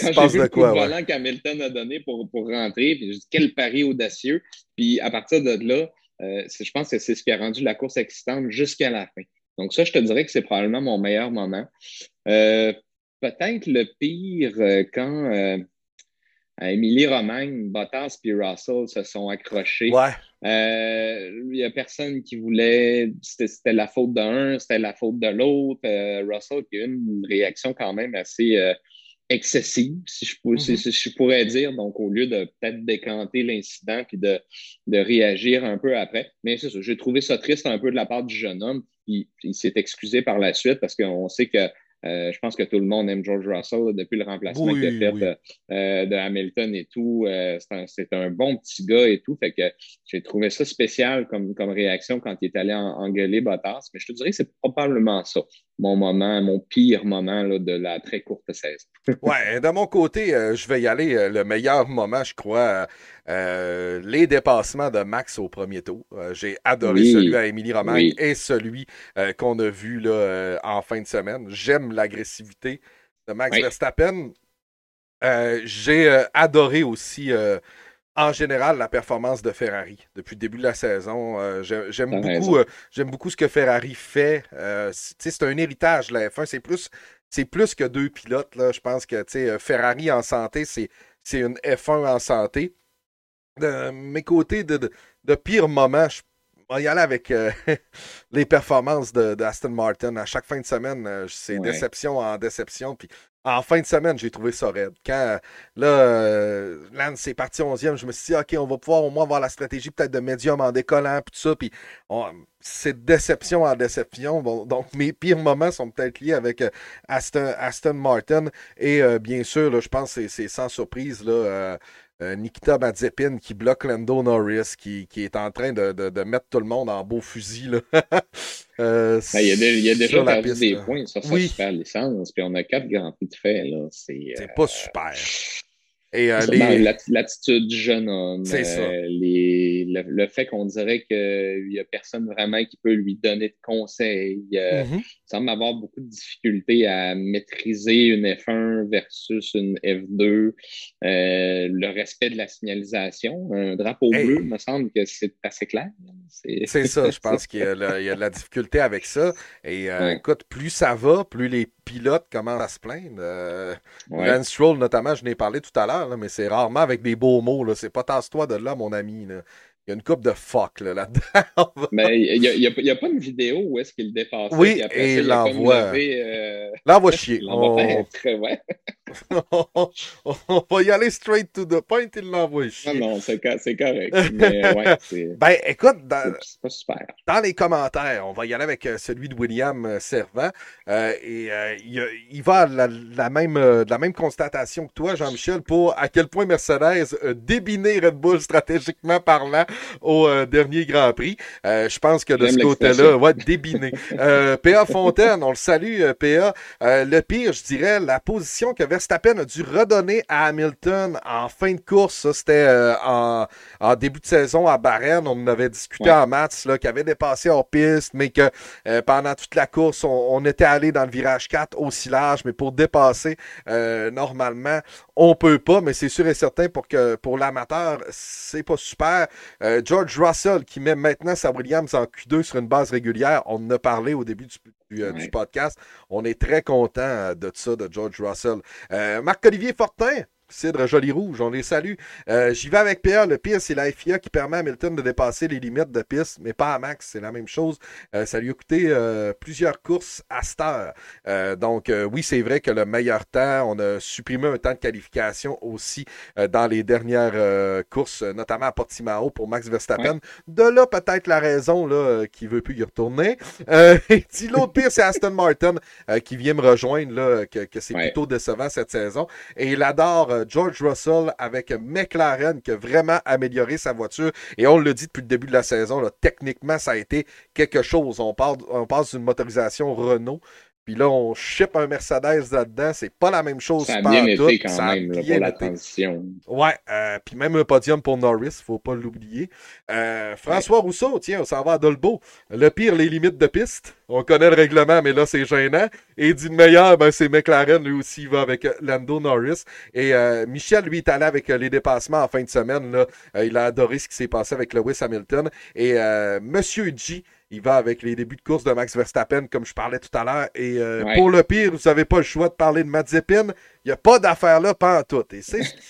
Quand j'ai vu le coup de volant qu'Hamilton a donné pour, pour rentrer, puis dit quel pari audacieux. Puis à partir de là, euh, je pense que c'est ce qui a rendu la course excitante jusqu'à la fin. Donc ça, je te dirais que c'est probablement mon meilleur moment. Euh, peut-être le pire euh, quand euh, Émilie Romagne, Bottas et Russell se sont accrochés. Il n'y a personne qui voulait. C'était la faute d'un, c'était la faute de l'autre. Russell qui a eu une réaction quand même assez excessive, si je, mm-hmm. si, je, pourrais dire. Donc, au lieu de peut-être décanter l'incident puis de, de réagir un peu après. Mais c'est ça, j'ai trouvé ça triste un peu de la part du jeune homme. il s'est excusé par la suite parce qu'on sait que euh, je pense que tout le monde aime George Russell depuis le remplacement qu'il a fait euh, euh, de Hamilton et tout. c'est un, bon petit gars et tout. Fait que j'ai trouvé ça spécial comme, comme réaction quand il est allé en, engueuler Bottas. Mais je te dirais que c'est probablement ça, mon moment, mon pire moment là, de la très courte saison. ouais, de mon côté, je vais y aller. le meilleur moment, je crois, euh, les dépassements de Max au premier tour. Euh, j'ai adoré celui à Émilie Romagne et celui euh, qu'on a vu là, en fin de semaine. J'aime l'agressivité de Max Verstappen. J'ai adoré aussi en général la performance de Ferrari depuis le début de la saison. j'aime beaucoup, ce que Ferrari fait. c'est un héritage la F1. C'est plus, c'est plus que deux pilotes. Là. Je pense que Ferrari en santé, c'est, c'est une F1 en santé de mes côtés de, de, pire moment, je vais y aller avec euh, [LAUGHS] les performances d'Aston Martin. À chaque fin de semaine, euh, c'est déception en déception. Puis en fin de semaine, j'ai trouvé ça raide. Quand là, euh, Lance est parti 11e, je me suis dit, OK, on va pouvoir au moins avoir la stratégie peut-être de médium en décollant, puis tout ça. Puis c'est déception en déception. donc mes pires moments sont peut-être liés avec Aston, Aston, Martin. Et bien sûr, je pense que c'est sans surprise. Là, euh, Nikita Mazepin qui bloque Lando Norris, qui, qui est en train de, de, mettre tout le monde en beau fusil. Là. [LAUGHS] euh, ben, il, y a déjà perdu des points sur sa super licence, puis on a quatre grands prix de fait. C'est euh, pas super. Et euh, L'attitude du jeune homme, euh, les, le, fait qu'on dirait qu'il n'y a personne vraiment qui peut lui donner de conseils. Euh, mm-hmm. Il semble avoir beaucoup de difficultés à maîtriser une F1 versus une F2. le respect de la signalisation, un drapeau bleu, me semble que c'est assez clair. C'est ça, je [LAUGHS] pense qu'il y, a de la difficulté avec ça. Et écoute, plus ça va, plus les pilotes commencent à se plaindre. Euh, Lance Stroll, notamment, je n'ai parlé tout à l'heure, mais c'est rarement avec des beaux mots. C'est pas tasse-toi de là, mon ami. Il y a une coupe de fuck là-dedans. [LAUGHS] mais il n'y a, pas une vidéo où est-ce qu'il dépasse. Oui, et il l'envoie. Euh... L'envoie chier. [LAUGHS] On... [LAUGHS] Ouais. On va y aller straight to the point, il l'envoie chier. Non, non, c'est correct. Mais, [LAUGHS] ouais, ben, écoute, dans, pas super. dans les commentaires, on va y aller avec euh, celui de William euh, Servant. Euh, et il, il, va à la, la même, la même constatation que toi, Jean-Michel, pour à quel point Mercedes a débiné Red Bull stratégiquement parlant au dernier Grand Prix. je pense que de ce côté-là, ouais, débiné. PA Fontaine, on le salue, PA. le pire, je dirais, la position que Verstappen a dû redonner à Hamilton en fin de course. Ça, c'était euh, en, début de saison à Bahreïn. On en avait discuté en maths, là, qui avait dépassé hors piste, mais que euh, pendant toute la course, on, était allé dans le virage 4 aussi large, mais pour dépasser euh, normalement, on peut pas, mais c'est sûr et certain pour que pour l'amateur, c'est pas super. George Russell qui met maintenant sa Williams en Q2 sur une base régulière, on en a parlé au début du, podcast. On est très content de ça de George Russell. Euh, Marc-Olivier Fortin, Cidre Joli Rouge, on les salue. Euh, j'y vais avec Pierre. Le pire, c'est la FIA qui permet à Hamilton de dépasser les limites de piste, mais pas à Max. C'est la même chose. Euh, ça lui a coûté euh, plusieurs courses à cette heure. donc, oui, c'est vrai que le meilleur temps, on a supprimé un temps de qualification aussi dans les dernières courses, notamment à Portimao pour Max Verstappen. De là, peut-être la raison là, qui veut plus y retourner. [LAUGHS] et l'autre pire, c'est Aston Martin qui vient me rejoindre, là, que, que c'est plutôt décevant cette saison. Et il adore George Russell avec McLaren qui a vraiment amélioré sa voiture. Et on le dit depuis le début de la saison, techniquement, ça a été quelque chose. On, parle, on passe d'une motorisation Renault. Puis là, on ship un Mercedes là-dedans. C'est pas la même chose. Ça a bien été quand même pour la transition. Ouais, euh, puis même un podium pour Norris, faut pas l'oublier. Euh, François Rousseau, tiens, on s'en va à Dolbeau. Le pire, les limites de piste. On connaît le règlement, mais là, c'est gênant. Et dit le meilleur, ben, c'est McLaren, lui aussi, il va avec euh, Lando Norris. Et Michel, lui, est allé avec les dépassements en fin de semaine. Là. il a adoré ce qui s'est passé avec Lewis Hamilton. Et Monsieur G, il va avec les débuts de course de Max Verstappen, comme je parlais tout à l'heure. Et euh, pour le pire, vous n'avez pas le choix de parler de Mazepin. Il n'y a pas d'affaire là, pas en tout. Et c'est ce qui.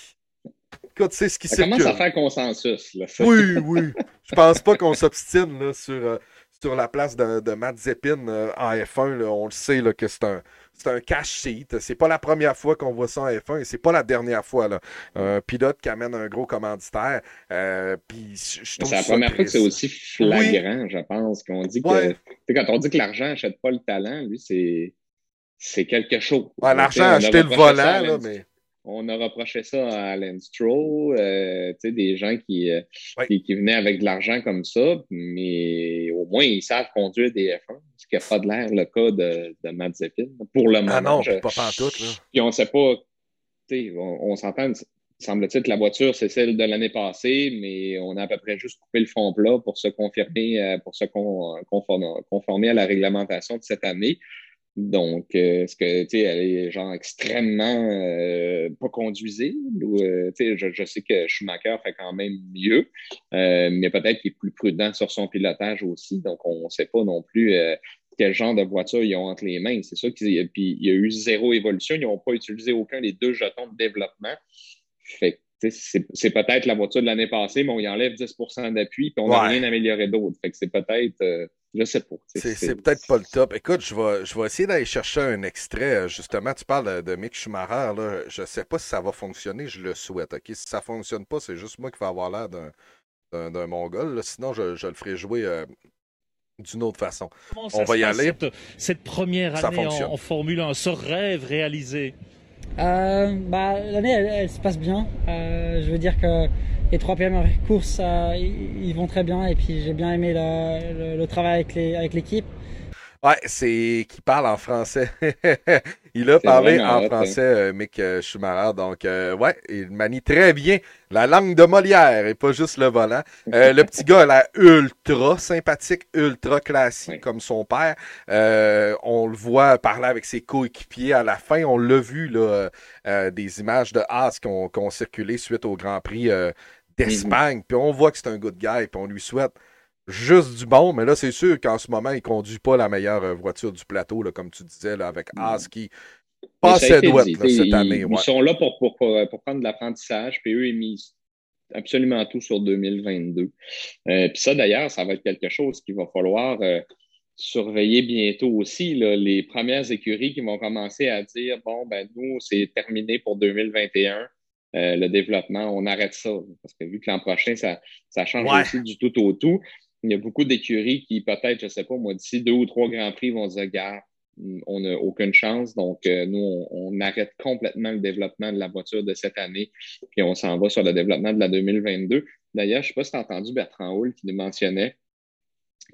[LAUGHS] Écoute, c'est ce qui Ça commence à faire consensus. Là. [LAUGHS] Oui, oui. Je pense pas qu'on s'obstine sur, euh, sur la place de, de Mazepin euh, en F1. On le sait là, que c'est un c'est un cash sheet. C'est pas la première fois qu'on voit ça en F1 et c'est pas la dernière fois. Là. Un pilote qui amène un gros commanditaire. Euh, c'est la première fois que c'est aussi flagrant, je pense, qu'on dit que. Quand on dit que l'argent n'achète pas le talent, lui, c'est. C'est quelque chose. l'argent a acheté le volant, là, mais on a reproché ça à Alan Stroh, euh, des gens qui, euh, qui, qui, venaient avec de l'argent comme ça, mais au moins ils savent conduire des F1, ce qui n'a pas de l'air le cas de, de Matt pour le moment. Ah non, pas pas tout. Là. Puis on ne sait pas, on, on s'entend, semble-t-il que la voiture, c'est celle de l'année passée, mais on a à peu près juste coupé le fond plat pour se confirmer, euh, pour se conformer à la réglementation de cette année. Donc, euh, est-ce que, tu sais, elle est genre extrêmement euh, pas conduisée? Ou, euh, tu sais, je, je, sais que Schumacher fait quand même mieux, mais peut-être qu'il est plus prudent sur son pilotage aussi. Donc, on ne sait pas non plus quel genre de voiture ils ont entre les mains. C'est ça qu'il puis il y a eu zéro évolution. Ils n'ont pas utilisé aucun des deux jetons de développement. Fait c'est peut-être la voiture de l'année passée, mais on y enlève 10% d'appui, puis on n'a rien amélioré d'autre. Fait que c'est peut-être je sais pas. C'est peut-être pas le top. Écoute, je vais, je vais essayer d'aller chercher un extrait. Justement, tu parles de, Mick Schumacher. Là. Je sais pas si ça va fonctionner. Je le souhaite. Ok, Si ça fonctionne pas, c'est juste moi qui vais avoir l'air d'un mongol. Sinon, je, je, le ferai jouer euh, d'une autre façon. On va y aller. Cette, première année en, Formule 1, ce rêve réalisé? Euh, bah, L'année, elle, se passe bien. Euh, je veux dire que les trois premières courses, euh, ils, vont très bien. Et puis, j'ai bien aimé le, travail avec l'équipe. Ouais, c'est qui parle en français. [LAUGHS] il a parlé en français, euh, Mick euh, Schumacher. Donc, ouais, il manie très bien la langue de Molière et pas juste le volant. [LAUGHS] le petit gars, a ultra sympathique, ultra classique comme son père. on le voit parler avec ses coéquipiers à la fin. On l'a vu, là, des images de Haas qui ont, qui ont, circulé suite au Grand Prix d'Espagne. Puis on voit que c'est un good guy, puis on lui souhaite juste du bon. Mais là, c'est sûr qu'en ce moment, il conduit pas la meilleure euh, voiture du plateau, là, comme tu disais, là, avec Haas qui passe cette année. Ils sont là pour, pour, pour, prendre de l'apprentissage, puis eux, ils misent absolument tout sur 2022. Euh, puis ça, d'ailleurs, ça va être quelque chose qu'il va falloir euh, surveiller bientôt aussi. Là, les premières écuries qui vont commencer à dire, bon, ben nous, c'est terminé pour 2021. Euh, le développement, on arrête ça. Parce que vu que l'an prochain, ça, ça change aussi du tout au tout, il y a beaucoup d'écuries qui, peut-être, je ne sais pas, moi, d'ici deux ou trois grands prix, vont se dire, gars, on n'a aucune chance. Donc, euh, nous, on, arrête complètement le développement de la voiture de cette année, puis on s'en va sur le développement de la 2022. D'ailleurs, je ne sais pas si tu as entendu Bertrand Hull qui nous mentionnait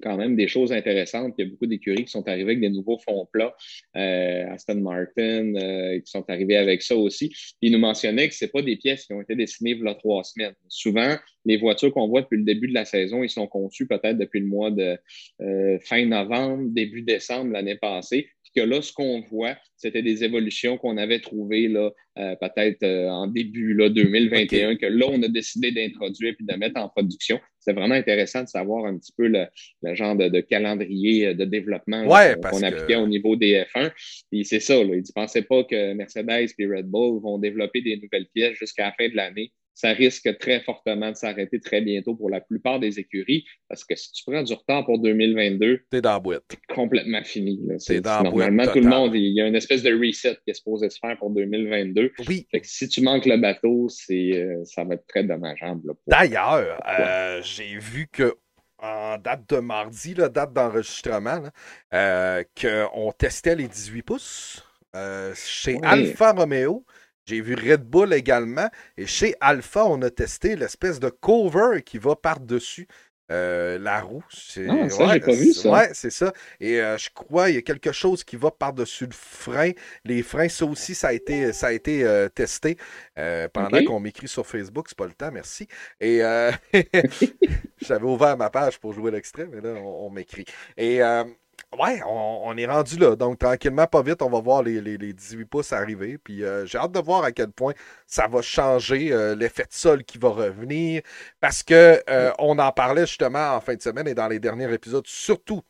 quand même des choses intéressantes. Il y a beaucoup d'écuries qui sont arrivées avec des nouveaux fonds plats. Euh, Aston Martin, euh, qui sont arrivés avec ça aussi. il nous mentionnait que ce pas des pièces qui ont été dessinées il y a trois semaines. Souvent, les voitures qu'on voit depuis le début de la saison, ils sont conçues peut-être depuis le mois de euh, fin novembre, début décembre l'année passée que là, ce qu'on voit, c'était des évolutions qu'on avait trouvées là, euh, peut-être euh, en début là, 2021, que là, on a décidé d'introduire et de mettre en production. C'était vraiment intéressant de savoir un petit peu le, genre de, calendrier de développement qu'on appliquait au niveau des F1. Puis c'est ça, là, ils ne pensaient pas que Mercedes et Red Bull vont développer des nouvelles pièces jusqu'à la fin de l'année ça risque très fortement de s'arrêter très bientôt pour la plupart des écuries. Parce que si tu prends du retard pour 2022, t'es dans la boîte. complètement fini. C'est Normalement, tout le monde, il y a une espèce de reset qui est supposé se faire pour 2022. Oui. Fait que si tu manques le bateau, c'est, euh, ça va être très dommageable. D'ailleurs, euh, j'ai vu que en date de mardi, la date d'enregistrement, euh, qu'on testait les 18 pouces chez Alfa Romeo. J'ai vu Red Bull également. Et chez Alpha, on a testé l'espèce de cover qui va par-dessus euh, la roue. Ah, ça, j'ai pas vu ça. Ouais, c'est ça. Et euh, je crois il y a quelque chose qui va par-dessus le frein. Les freins, ça aussi, ça a été, ça a été euh, testé pendant qu'on m'écrit sur Facebook. C'est pas le temps, merci. Et [LAUGHS] [LAUGHS] j'avais ouvert ma page pour jouer l'extrait, mais là, on, on m'écrit. Et Ouais, on, est rendu là. Donc, tranquillement, pas vite, on va voir les, 18 pouces arriver. Puis, euh, j'ai hâte de voir à quel point ça va changer euh, l'effet de sol qui va revenir. Parce que euh, on en parlait justement en fin de semaine et dans les derniers épisodes, surtout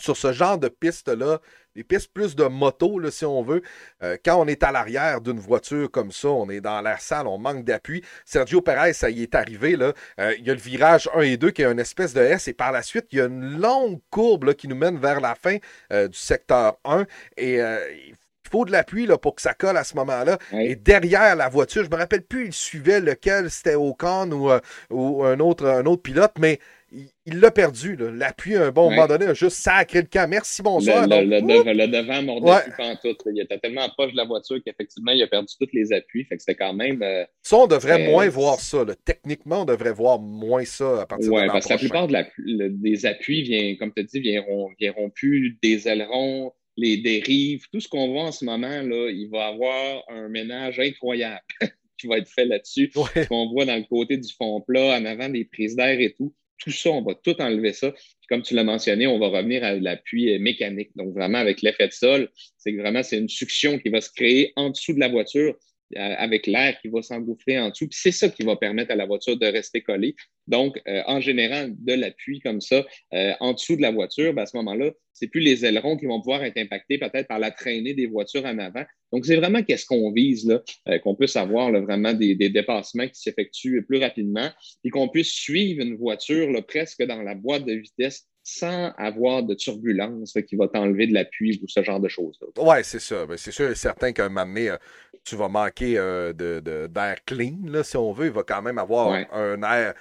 sur ce genre de piste-là, des pistes plus de moto, là, si on veut. Euh, quand on est à l'arrière d'une voiture comme ça, on est dans la salle, on manque d'appui. Sergio Perez, ça y est arrivé. Là. Euh, il y a le virage 1 et 2 qui est une espèce de S, et par la suite, il y a une longue courbe qui nous mène vers la fin euh, du secteur 1. Et il faut de l'appui pour que ça colle à ce moment-là. Et derrière la voiture, je me rappelle plus, il suivait lequel, c'était Ocon ou, ou un, autre, un autre pilote, mais il l'a perdu. L'appui, à un bon moment donné, a juste sacré le camp. Merci, bonsoir. Le, le, devant mordait ouais. tout. Il était tellement proche de la voiture qu'effectivement, il a perdu tous les appuis. Fait que c'était quand même. Euh, ça, on devrait moins voir ça. Techniquement, on devrait voir moins ça à partir ouais, de parce que la plupart des appuis, vient, comme tu as dit, viendront, viendront plus des ailerons, les dérives. Tout ce qu'on voit en ce moment, là, il va avoir un ménage incroyable. [LAUGHS] qui va être fait là-dessus. Ce qu'on voit dans le côté du fond plat, en avant des prises d'air et tout tout ça, on va tout enlever ça. comme tu l'as mentionné, on va revenir à l'appui mécanique. Donc, vraiment, avec l'effet de sol, c'est vraiment, c'est une succion qui va se créer en dessous de la voiture euh, avec l'air qui va s'engouffrer en dessous. C'est ça qui va permettre à la voiture de rester collée. Donc, euh, en général, de l'appui comme ça, euh, en dessous de la voiture, ben, à ce moment-là, c'est plus les ailerons qui vont pouvoir être impactés peut-être par la traînée des voitures en avant. Donc, c'est vraiment qu'est-ce qu'on vise, là, qu'on puisse avoir vraiment des, dépassements qui s'effectuent plus rapidement et qu'on puisse suivre une voiture presque dans la boîte de vitesse sans avoir de turbulence qui va t'enlever de l'appui ou ce genre de choses. Oui, c'est ça. Ben, c'est sûr et certain qu'à un moment donné, euh, tu vas manquer euh, d'air clean, là, si on veut. Il va quand même avoir un air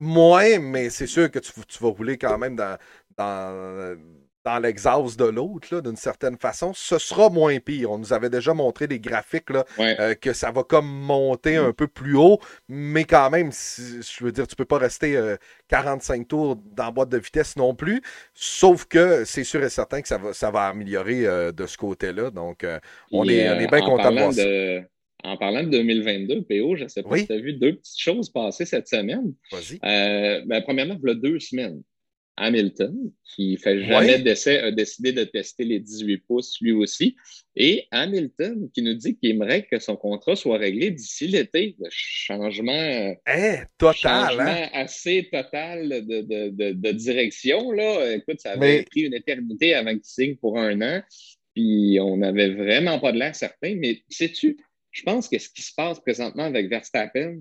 moins, mais c'est sûr que tu, tu, vas rouler quand même dans, dans dans l'exhaust de l'autre, d'une certaine façon, ce sera moins pire. On nous avait déjà montré des graphiques là, euh, que ça va comme monter un peu plus haut, mais quand même, je veux dire, tu peux pas rester 45 euh, tours dans la boîte de vitesse non plus, sauf que c'est sûr et certain que ça va, ça va améliorer euh, de ce côté-là. Donc, on, est, on est bien content de voir ça. En parlant de 2022, PO, je ne sais pas si tu as vu deux petites choses passer cette semaine. Vas-y. Ben, premièrement, il y a deux semaines. Hamilton, qui fait jamais d'essai, a décidé de tester les 18 pouces lui aussi. Et Hamilton, qui nous dit qu'il aimerait que son contrat soit réglé d'ici l'été. Le changement, eh, total, hein? assez total de, de, de, direction. Là. Écoute, ça avait pris une éternité avant qu'il signe pour un an. Puis on n'avait vraiment pas de l'air certain. Mais sais-tu, je pense que ce qui se passe présentement avec Verstappen,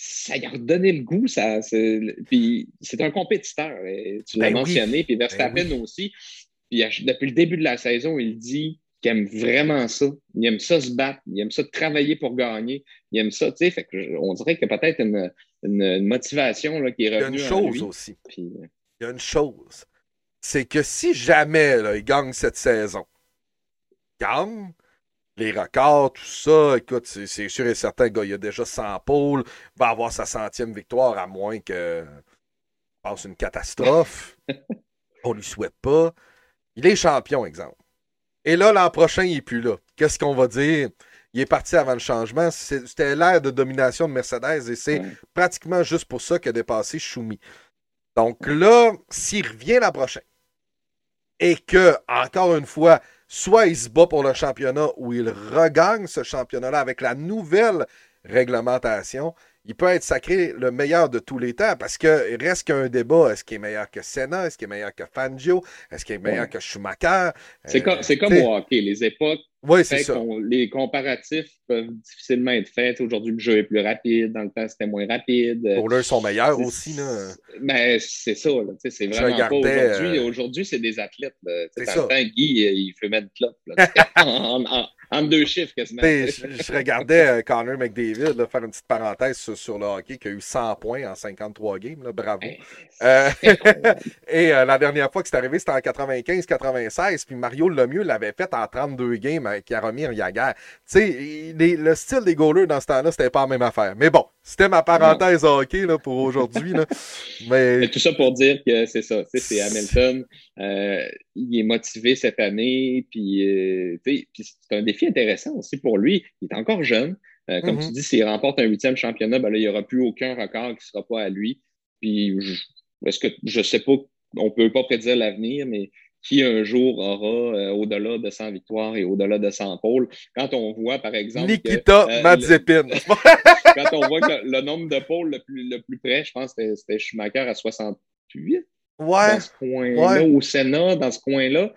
ça lui a redonné le goût. Ça, puis c'est un compétiteur, tu l'as ben mentionné, puis ben Verstappen aussi. Puis depuis le début de la saison, il dit qu'il aime vraiment ça. Il aime ça se battre, il aime ça travailler pour gagner, il aime ça, tu sais. Fait que on dirait qu'il y a peut-être une, une, motivation là, qui est revenue. Il y a une chose aussi. Euh, il y a une chose. C'est que si jamais là, il gagne cette saison, il gagne, les records, tout ça. Écoute, c'est sûr et certain qu'il y a déjà 100 pôles, va avoir sa centième victoire, à moins que passe une catastrophe. [LAUGHS] On lui souhaite pas. Il est champion, exemple. Et là, l'an prochain, il n'est plus là. Qu'est-ce qu'on va dire? Il est parti avant le changement. C'était l'ère de domination de Mercedes et c'est pratiquement juste pour ça qu'il a dépassé Schumi. Donc là, s'il revient l'an prochain et que, encore une fois, soit il se bat pour le championnat ou il regagne ce championnat-là avec la nouvelle réglementation, il peut être sacré le meilleur de tous les temps parce qu'il reste qu'un débat. Est-ce qu'il est meilleur que Senna? Est-ce qu'il est meilleur que Fangio? Est-ce qu'il est meilleur que Schumacher? C'est comme, comme au hockey. Les époques oui, c'est ça. Les comparatifs peuvent difficilement être faits. Aujourd'hui, le jeu est plus rapide. Dans le temps, c'était moins rapide. Pour l'un, ils sont meilleurs aussi. Là. Mais c'est ça. C'est vraiment pas aujourd'hui. Euh, aujourd'hui, c'est des athlètes. C'est ça. Temps, Guy, il fait mettre clope. [LAUGHS] en, deux chiffres quasiment. Je, regardais euh, Connor McDavid faire une petite parenthèse sur, le hockey qui a eu 100 points en 53 games. Là, bravo. Euh, [LAUGHS] et la dernière fois que c'est arrivé, c'était en 95-96. Puis Mario Lemieux l'avait fait en 32 games Yaromir Yaguer. Tu sais, le style des goalers dans ce temps-là, c'était pas la même affaire. Mais bon, c'était ma parenthèse hockey là, pour aujourd'hui. [LAUGHS] Mais... tout ça pour dire que c'est ça. C'est Hamilton. Euh, il est motivé cette année. Puis, euh, c'est un défi intéressant aussi pour lui. Il est encore jeune. Euh, comme tu mm-hmm. dis, s'il remporte un huitième championnat, ben là, il n'y aura plus aucun record qui ne sera pas à lui. Puis, est-ce que je sais pas, on ne peut pas prédire l'avenir, mais qui un jour aura euh, au-delà de 100 victoires et au-delà de 100 pôles. Quand on voit, par exemple. Nikita euh, Mazepin. [LAUGHS] quand on voit que le, nombre de pôles le plus, le plus près, je pense que c'était Schumacher à 68. Ouais. Dans ce coin-là, au Sénat, dans ce coin-là.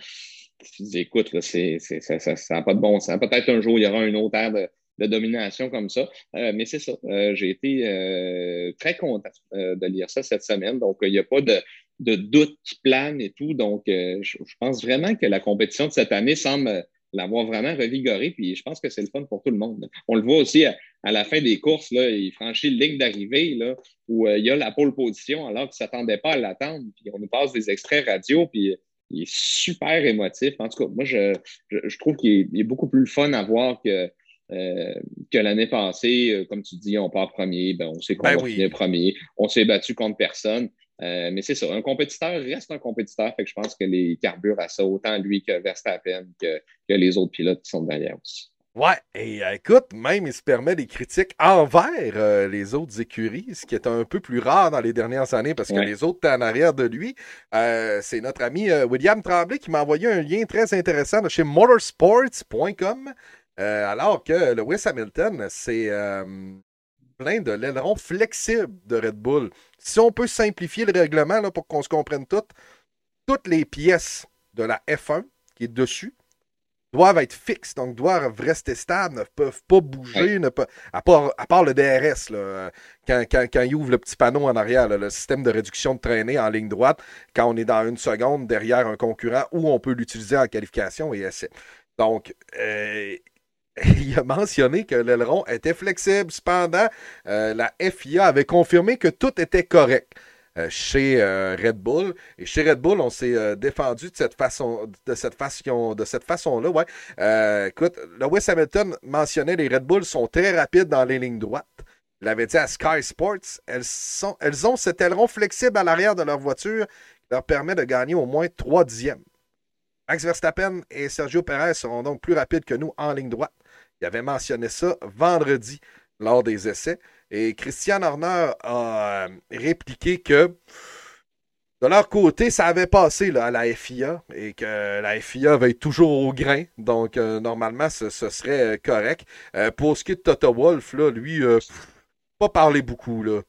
Je dis, écoute, là, c'est, ça n'a pas de bon sens. Peut-être un jour, il y aura une autre ère de, de domination comme ça. Euh, mais c'est ça. J'ai été très content de lire ça cette semaine. Donc, il n'y a pas de, de doutes qui planent et tout. Donc, euh, je, pense vraiment que la compétition de cette année semble l'avoir vraiment revigoré. Puis je pense que c'est le fun pour tout le monde. On le voit aussi à, la fin des courses, là, il franchit le ligne d'arrivée là, où euh, il y a la pole position alors qu'il ne s'attendait pas à l'attendre. Puis on nous passe des extraits radio, puis il est super émotif. En tout cas, moi, je, je, trouve qu'il est, beaucoup plus fun à voir que, euh, que l'année passée. Comme tu dis, on part premier, ben, on sait qu'on ben va premier, on s'est battu contre personne. Euh, mais c'est ça, un compétiteur reste un compétiteur. Fait que je pense que les carbures à ça, autant lui que Verstappen que, que les autres pilotes qui sont derrière aussi. Ouais, et euh, écoute, même il se permet des critiques envers euh, les autres écuries, ce qui est un peu plus rare dans les dernières années parce que les autres étaient en arrière de lui. c'est notre ami William Tremblay qui m'a envoyé un lien très intéressant de chez motorsports.com. alors que le West Hamilton, c'est plein de l'aileron flexible de Red Bull si on peut simplifier le règlement là, pour qu'on se comprenne tout, toutes les pièces de la F1 qui est dessus doivent être fixes, donc doivent rester stables, ne peuvent pas bouger, ne à, part, à part le DRS, là, quand, quand, il ouvre le petit panneau en arrière, le système de réduction de traînée en ligne droite, quand on est dans une seconde derrière un concurrent ou on peut l'utiliser en qualification et essai. Donc, euh, [LAUGHS] il a mentionné que l'aileron était flexible. Cependant, euh, la FIA avait confirmé que tout était correct. Euh, chez euh, Red Bull. Et chez Red Bull, on s'est défendu de cette façon, de cette façon, de cette façon-là. Ouais. écoute, Lewis Hamilton mentionnait les Red Bull sont très rapides dans les lignes droites. Il avait dit à Sky Sports, elles, ont cet aileron flexible à l'arrière de leur voiture qui leur permet de gagner au moins 3 dixièmes. Max Verstappen et Sergio Perez seront donc plus rapides que nous en ligne droite. Il avait mentionné ça vendredi lors des essais. Et Christian Horner a euh, répliqué que de leur côté, ça avait passé à la FIA et que la FIA être toujours au grain. Donc, euh, normalement, ce, serait euh, correct. pour ce qui est de Toto Wolf, là, lui, pas parler beaucoup. Là.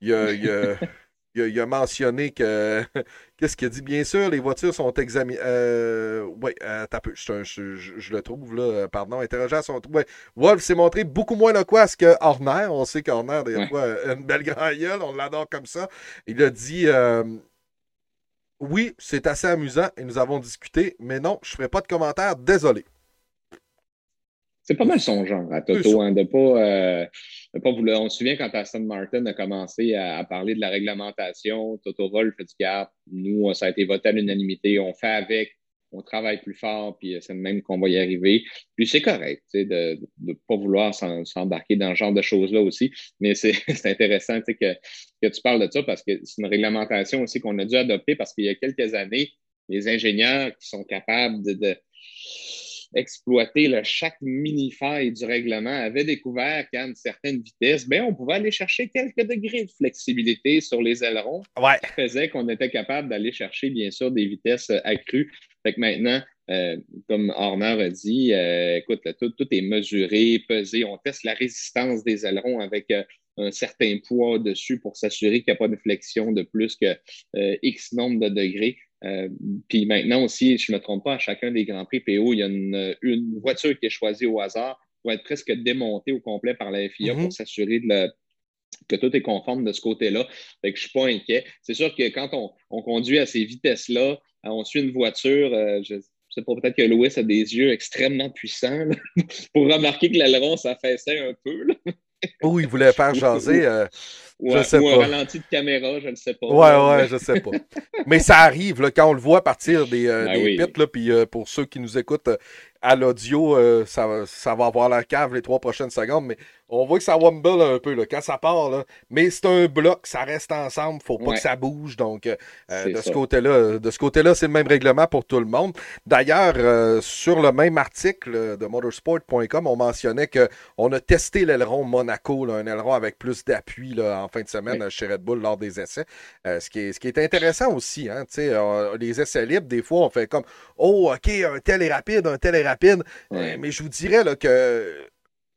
Il, [LAUGHS] a, il a, mentionné que. [LAUGHS] Qu'est-ce qu'il a dit? Bien sûr, les voitures sont examinées. Euh, oui, euh, je, je, je, le trouve, là. Pardon, interrogeant son. Ouais. Wolf s'est montré beaucoup moins loquace que Horner. On sait qu'Horner, des fois, une belle [LAUGHS] grand gueule, on l'adore comme ça. Il a dit. Euh, oui, c'est assez amusant et nous avons discuté, mais non, je ne ferai pas de commentaires, désolé. C'est pas mal son genre à Toto, hein, de pas, euh, pas vouloir. On se souvient quand Aston Martin a commencé à, parler de la réglementation, Toto Wolff fait du gap. Nous, ça a été voté à l'unanimité. On fait avec, on travaille plus fort, puis c'est même qu'on va y arriver. Puis c'est correct, de ne pas vouloir s'embarquer dans ce genre de choses-là aussi. Mais c'est [LAUGHS] intéressant que, que tu parles de ça parce que c'est une réglementation aussi qu'on a dû adopter parce qu'il y a quelques années, les ingénieurs qui sont capables de exploiter le chaque mini-faille du règlement avait découvert qu'à une certaine vitesse, ben, on pouvait aller chercher quelques degrés de flexibilité sur les ailerons. Ouais. Ça faisait qu'on était capable d'aller chercher, bien sûr, des vitesses euh, accrues. Fait que maintenant, euh, comme Horner a dit, euh, écoute, tout, est mesuré, pesé. On teste la résistance des ailerons avec un certain poids dessus pour s'assurer qu'il n'y a pas de flexion de plus que X nombre de degrés. Puis maintenant aussi, je ne me trompe pas, à chacun des Grands Prix PO, il y a une, une voiture qui est choisie au hasard pour être presque démontée au complet par la FIA pour mm-hmm. s'assurer que tout est conforme de ce côté-là. Fait que je ne suis pas inquiet. C'est sûr que quand on, conduit à ces vitesses-là, on suit une voiture, je, sais pas, peut-être que Louis a des yeux extrêmement puissants [LAUGHS] pour remarquer que l'aileron s'affaissait un peu. Ou il voulait faire jaser. Euh, ou, je sais ou un ralenti de caméra, je ne sais pas. Ouais, ouais, je sais pas. Mais ça arrive là, quand on le voit partir des, euh, ben pits. Là, puis euh, pour ceux qui nous écoutent à l'audio, ça, ça va avoir la cave les trois prochaines secondes. Mais on voit que ça wumble un peu là, quand ça part. Là. Mais c'est un bloc, ça reste ensemble. faut pas que ça bouge. Donc, euh, de, ce côté-là, de ce côté-là, c'est le même règlement pour tout le monde. D'ailleurs, euh, sur le même article de motorsport.com, on mentionnait qu'on a testé l'aileron Monaco, un aileron avec plus d'appui en fin de semaine chez Red Bull lors des essais. Euh, ce, qui est, ce qui est intéressant aussi. Hein, les essais libres, des fois, on fait comme Oh, OK, un tel est rapide, un tel est rapide. mais je vous dirais là, que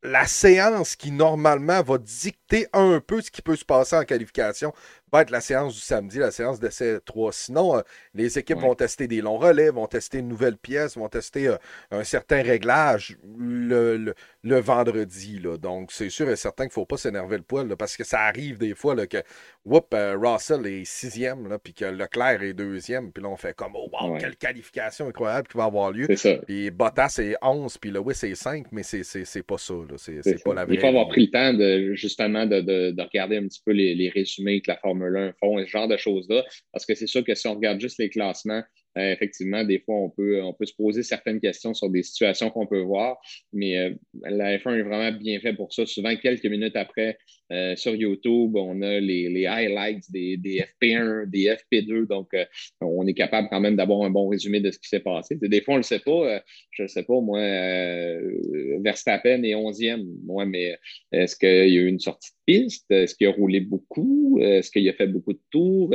la séance qui normalement va dicter un peu ce qui peut se passer en qualification va être la séance du samedi, la séance d'essai 3. Sinon, euh, les équipes vont tester des longs relais, vont tester une nouvelle pièce, vont tester euh, un certain réglage le, vendredi. Là. Donc, c'est sûr et certain qu'il ne faut pas s'énerver le poil parce que ça arrive des fois là, que whoop, euh, Russell est sixième, là, puis que Leclerc est deuxième, puis là, on fait comme, oh, wow, quelle qualification incroyable qui va avoir lieu. Puis Bottas est 11, puis Lewis est 5, mais c'est pas ça. C'est pas la vraie. Il faut avoir pris le temps, de, justement, de, de, regarder un petit peu les, les résumés que la Formule 1 font, ce genre de choses-là, parce que c'est sûr que si on regarde juste les classements, euh, effectivement, des fois, on peut, se poser certaines questions sur des situations qu'on peut voir, mais euh, la F1 est vraiment bien fait pour ça. Souvent, quelques minutes après, euh, sur YouTube, on a les, highlights des, des, FP1, des FP2, donc on est capable quand même d'avoir un bon résumé de ce qui s'est passé. Des fois, on ne le sait pas. je ne sais pas, moi, Verstappen est 11e. Moi, mais est-ce qu'il y a eu une sortie de piste? Est-ce qu'il a roulé beaucoup? Est-ce qu'il a fait beaucoup de tours?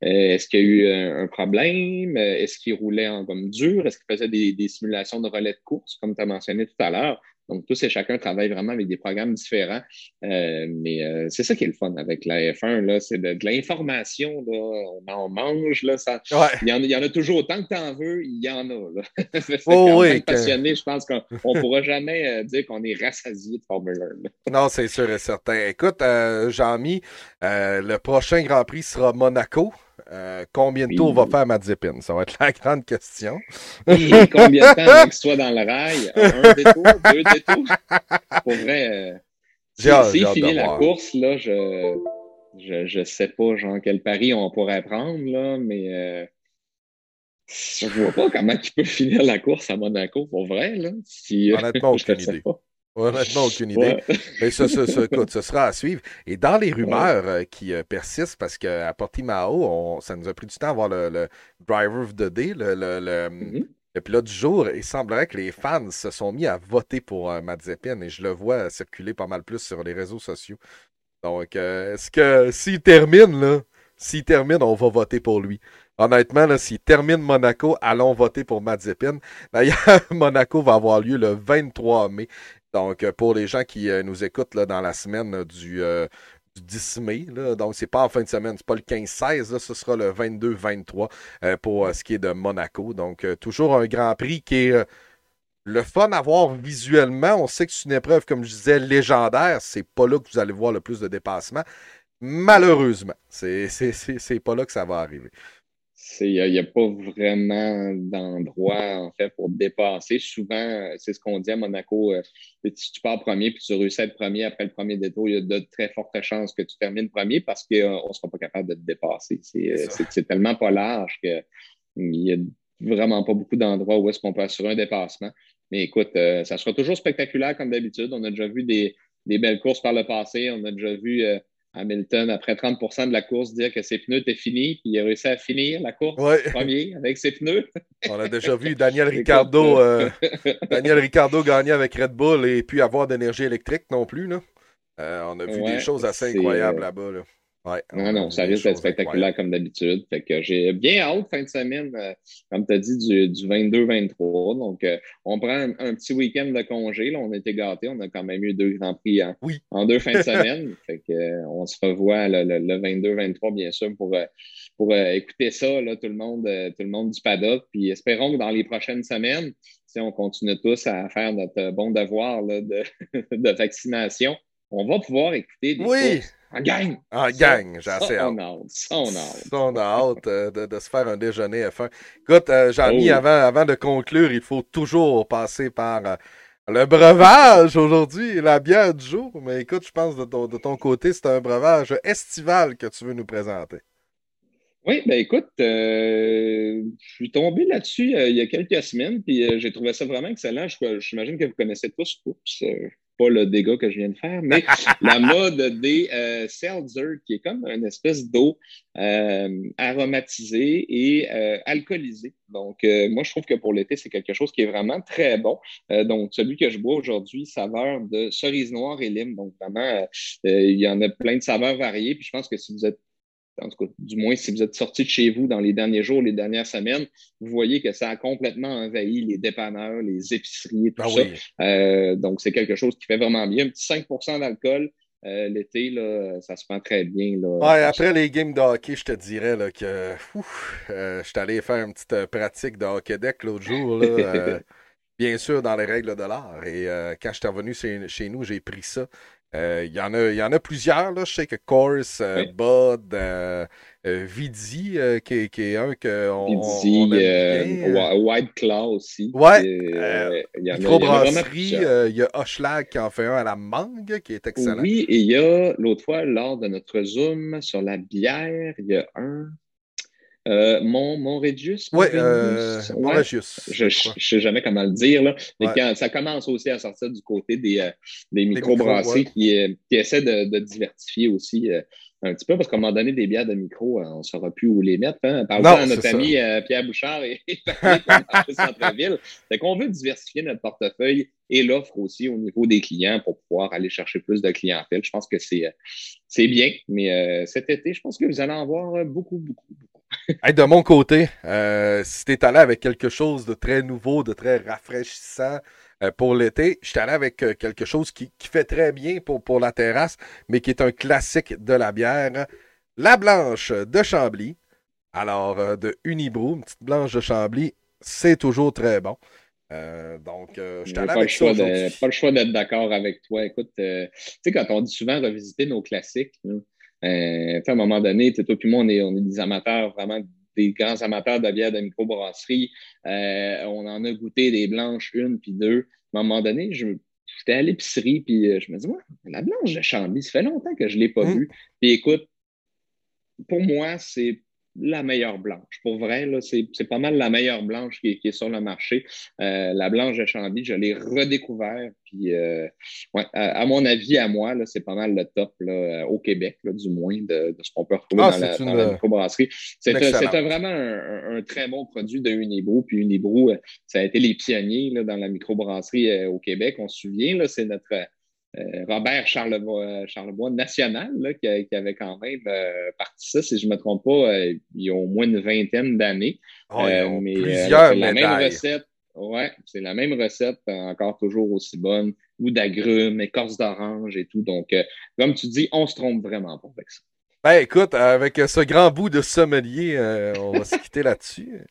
Est-ce qu'il y a eu un, problème? est-ce qu'il roulait en gomme dure? Est-ce qu'il faisait des, simulations de relais de course, comme tu as mentionné tout à l'heure? Donc, tous et chacun travaillent vraiment avec des programmes différents. Euh, mais euh, c'est ça qui est le fun avec la F1, c'est de, l'information. On en mange. Là, ça, il, y en, a toujours autant que tu en veux, il y en a. Là. [LAUGHS] oh, oui, passionné, je pense qu'on ne pourra jamais euh, dire qu'on est rassasié de Formule 1. non, c'est sûr et certain. Écoute, Jean-Mi, le prochain Grand Prix sera Monaco. Euh, combien de tours va faire Mazepin? Ça va être la [LAUGHS] grande question. combien de temps avant qu'il soit dans le rail? Un détour, deux détours? Pour vrai, euh, s'il finit la course, là, je, je, je sais pas genre quel pari on pourrait prendre, là, mais euh, je vois pas comment il peut [LAUGHS] finir la course à Monaco, pour vrai, là. Si, Honnêtement, [LAUGHS] aucune idée. Pas. Honnêtement, aucune idée. Mais ce, ce, ce, sera à suivre. Et dans les rumeurs euh, qui euh, persistent, parce qu'à Portimao, on, ça nous a pris du temps à voir le, driver of the day, le, le, mm-hmm. pilote du jour. Il semblerait que les fans se sont mis à voter pour euh, et je le vois circuler pas mal plus sur les réseaux sociaux. Donc, est-ce que s'il termine, là, s'il termine, on va voter pour lui. Honnêtement, s'il termine Monaco, allons voter pour Mazepin. D'ailleurs, [LAUGHS] Monaco va avoir lieu le 23 mai. Donc, euh, pour les gens qui euh, nous écoutent là, dans la semaine du, 10 euh, mai, là, donc c'est pas en fin de semaine, c'est pas le 15-16, ce sera le 22-23 pour ce qui est de Monaco. Donc, toujours un Grand Prix qui est le fun à voir visuellement. On sait que c'est une épreuve, comme je disais, légendaire. C'est pas là que vous allez voir le plus de dépassement. Malheureusement, c'est pas là que ça va arriver il n'y a, pas vraiment d'endroit, en fait, pour dépasser. Souvent, c'est ce qu'on dit à Monaco. Euh, si tu pars premier puis tu réussis à être premier après le premier détour, il y a de très fortes chances que tu termines premier parce qu'on euh, ne sera pas capable de te dépasser. Euh, c'est tellement pas large qu'il n'y a vraiment pas beaucoup d'endroits où est-ce qu'on peut assurer un dépassement. Mais écoute, ça sera toujours spectaculaire comme d'habitude. On a déjà vu des, belles courses par le passé. On a déjà vu Hamilton, après 30% de la course, dire que ses pneus étaient finis, puis il a réussi à finir la course premier avec ses pneus. On a déjà vu Daniel [LAUGHS] Ricciardo, euh, Daniel Ricciardo gagner avec Red Bull et puis avoir d'énergie électrique non plus. Là. Euh, on a vu des choses assez incroyables là-bas. Non, non, ça risque d'être spectaculaire comme d'habitude. Fait que j'ai bien hâte fin de semaine, euh, comme tu as dit, du, du 22-23. Donc, euh, on prend un, petit week-end de congé. Là, on été gâtés. On a quand même eu deux grands prix en, en deux fins de [LAUGHS] semaine. fait que, euh, on se revoit le, le, 22-23, bien sûr, pour, pour écouter ça, là, tout le monde, tout le monde du paddock. Puis espérons que dans les prochaines semaines, si on continue tous à faire notre bon devoir là, de, [LAUGHS] de vaccination, on va pouvoir écouter des oui. En gang! En gang, j'ai assez hâte. On a hâte. on a hâte euh, de, se faire un déjeuner à fin. Écoute, euh, Jean-Mi, oh. avant, avant de conclure, il faut toujours passer par euh, le breuvage aujourd'hui, la bière du jour. Mais écoute, je pense de ton, de ton côté, c'est un breuvage estival que tu veux nous présenter. Oui, ben écoute, je suis tombé là-dessus il y a quelques semaines, puis j'ai trouvé ça vraiment excellent. J'imagine que vous connaissez tous Oups, pas le dégât que je viens de faire, mais [LAUGHS] la mode des euh, seltzer, qui est comme une espèce d'eau euh, aromatisée et euh, alcoolisée. Donc, euh, moi, je trouve que pour l'été, c'est quelque chose qui est vraiment très bon. donc, celui que je bois aujourd'hui, saveur de cerise noire et lime. Donc, vraiment, il y en a plein de saveurs variées. Puis, je pense que si vous êtes en tout cas, du moins si vous êtes sorti de chez vous dans les derniers jours, les dernières semaines, vous voyez que ça a complètement envahi les dépanneurs, les épiceries tout ah ça. Euh, donc, c'est quelque chose qui fait vraiment bien. Un petit 5% d'alcool. Euh, l'été, là, ça se prend très bien. Là. Ouais, après les games de hockey, je te dirais là, que euh, je suis allé faire une petite pratique de hockey deck l'autre jour. Là, [LAUGHS] bien sûr, dans les règles de l'art. Et quand je suis revenu chez nous, j'ai pris ça. Euh, il y, en a, y en a plusieurs. Là. Je sais que Course, euh, Bud, euh, Vidi, qui, qui, est un que on, White Claw aussi. Ouais. il y, il y a Hoshlag qui en fait un à la mangue, qui est excellent. Oui, et il y a l'autre fois, lors de notre Zoom sur la bière, il y a un. Euh, Mon, Monrégius? Oui, euh, Je ne sais jamais comment le dire, là. mais quand, ça commence aussi à sortir du côté des, euh, des microbrasseries qui, euh, qui, essaient de, de diversifier aussi un petit peu, parce qu'à un moment donné, des bières de micro, on ne saura plus où les mettre. Hein? Parlons à notre ami Pierre Bouchard et, [LAUGHS] et Centre-Ville. Fait qu'on veut diversifier notre portefeuille et l'offre aussi au niveau des clients pour pouvoir aller chercher plus de clientèle. Je pense que c'est c'est bien, mais cet été, je pense que vous allez en voir beaucoup, beaucoup, beaucoup de mon côté, euh, si tu es allé avec quelque chose de très nouveau, de très rafraîchissant euh, pour l'été, je suis allé avec euh, quelque chose qui, fait très bien pour, pour la terrasse, mais qui est un classique de la bière. La blanche de Chambly. Alors, de Unibrou, une petite blanche de Chambly, c'est toujours très bon. donc, je suis allé avec ça Pas le choix d'être d'accord avec toi. Écoute, tu sais, quand on dit souvent revisiter nos classiques, euh, à un moment donné, toi et moi, on est, on est des amateurs, vraiment des grands amateurs de bière de microbrasserie. Euh, on en a goûté des blanches, une puis deux. À un moment donné, j'étais à l'épicerie, puis euh, je me dis, la blanche de Chambly, ça fait longtemps que je ne l'ai pas mmh. vue. Puis écoute, pour moi, c'est la meilleure blanche. Pour vrai, c'est pas mal la meilleure blanche qui, est sur le marché. Euh, la blanche de Chambly, je l'ai redécouvert. Puis, euh, à, mon avis, à moi, c'est pas mal le top là, au Québec, du moins, de, ce qu'on peut retrouver ah, dans, la, dans, la, microbrasserie. C'était vraiment un, très bon produit de Unibrou. Puis Unibrou, euh, ça a été les pionniers là, dans la microbrasserie au Québec. On se souvient, c'est notre euh, Robert Charlebois, Charlebois national qui, avait quand même euh, parti ça, si je ne me trompe pas, euh, il y a au moins une vingtaine d'années. Oh, mais plusieurs la même recette. Ouais, c'est la même recette, encore toujours aussi bonne, ou d'agrumes, écorce d'orange et tout. Donc, comme tu dis, on se trompe vraiment pas avec ça. Ben écoute, avec ce grand bout de sommelier, on va se [LAUGHS] quitter là-dessus.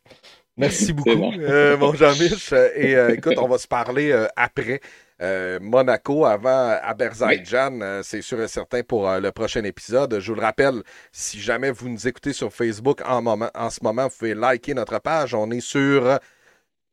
Merci beaucoup, mon Jean-Mich. Et écoute, on va se parler après. Euh, Monaco avant Azerbaijan, euh, c'est sûr et certain pour euh, le prochain épisode. Je vous le rappelle, si jamais vous nous écoutez sur Facebook en, moment, en ce moment, vous pouvez liker notre page. On est sur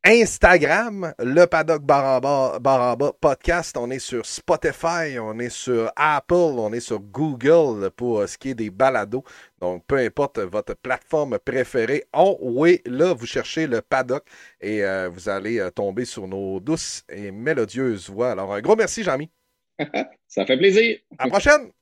Instagram, le Paddock Baramba, podcast. On est sur Spotify, on est sur Apple, on est sur Google pour ce qui est des balados. Donc, peu importe votre plateforme préférée, on, oui, là, vous cherchez le Paddock et euh, vous allez euh, tomber sur nos douces et mélodieuses voix. Alors, un gros merci, Jean-Mi. [LAUGHS] Ça fait plaisir. À la prochaine.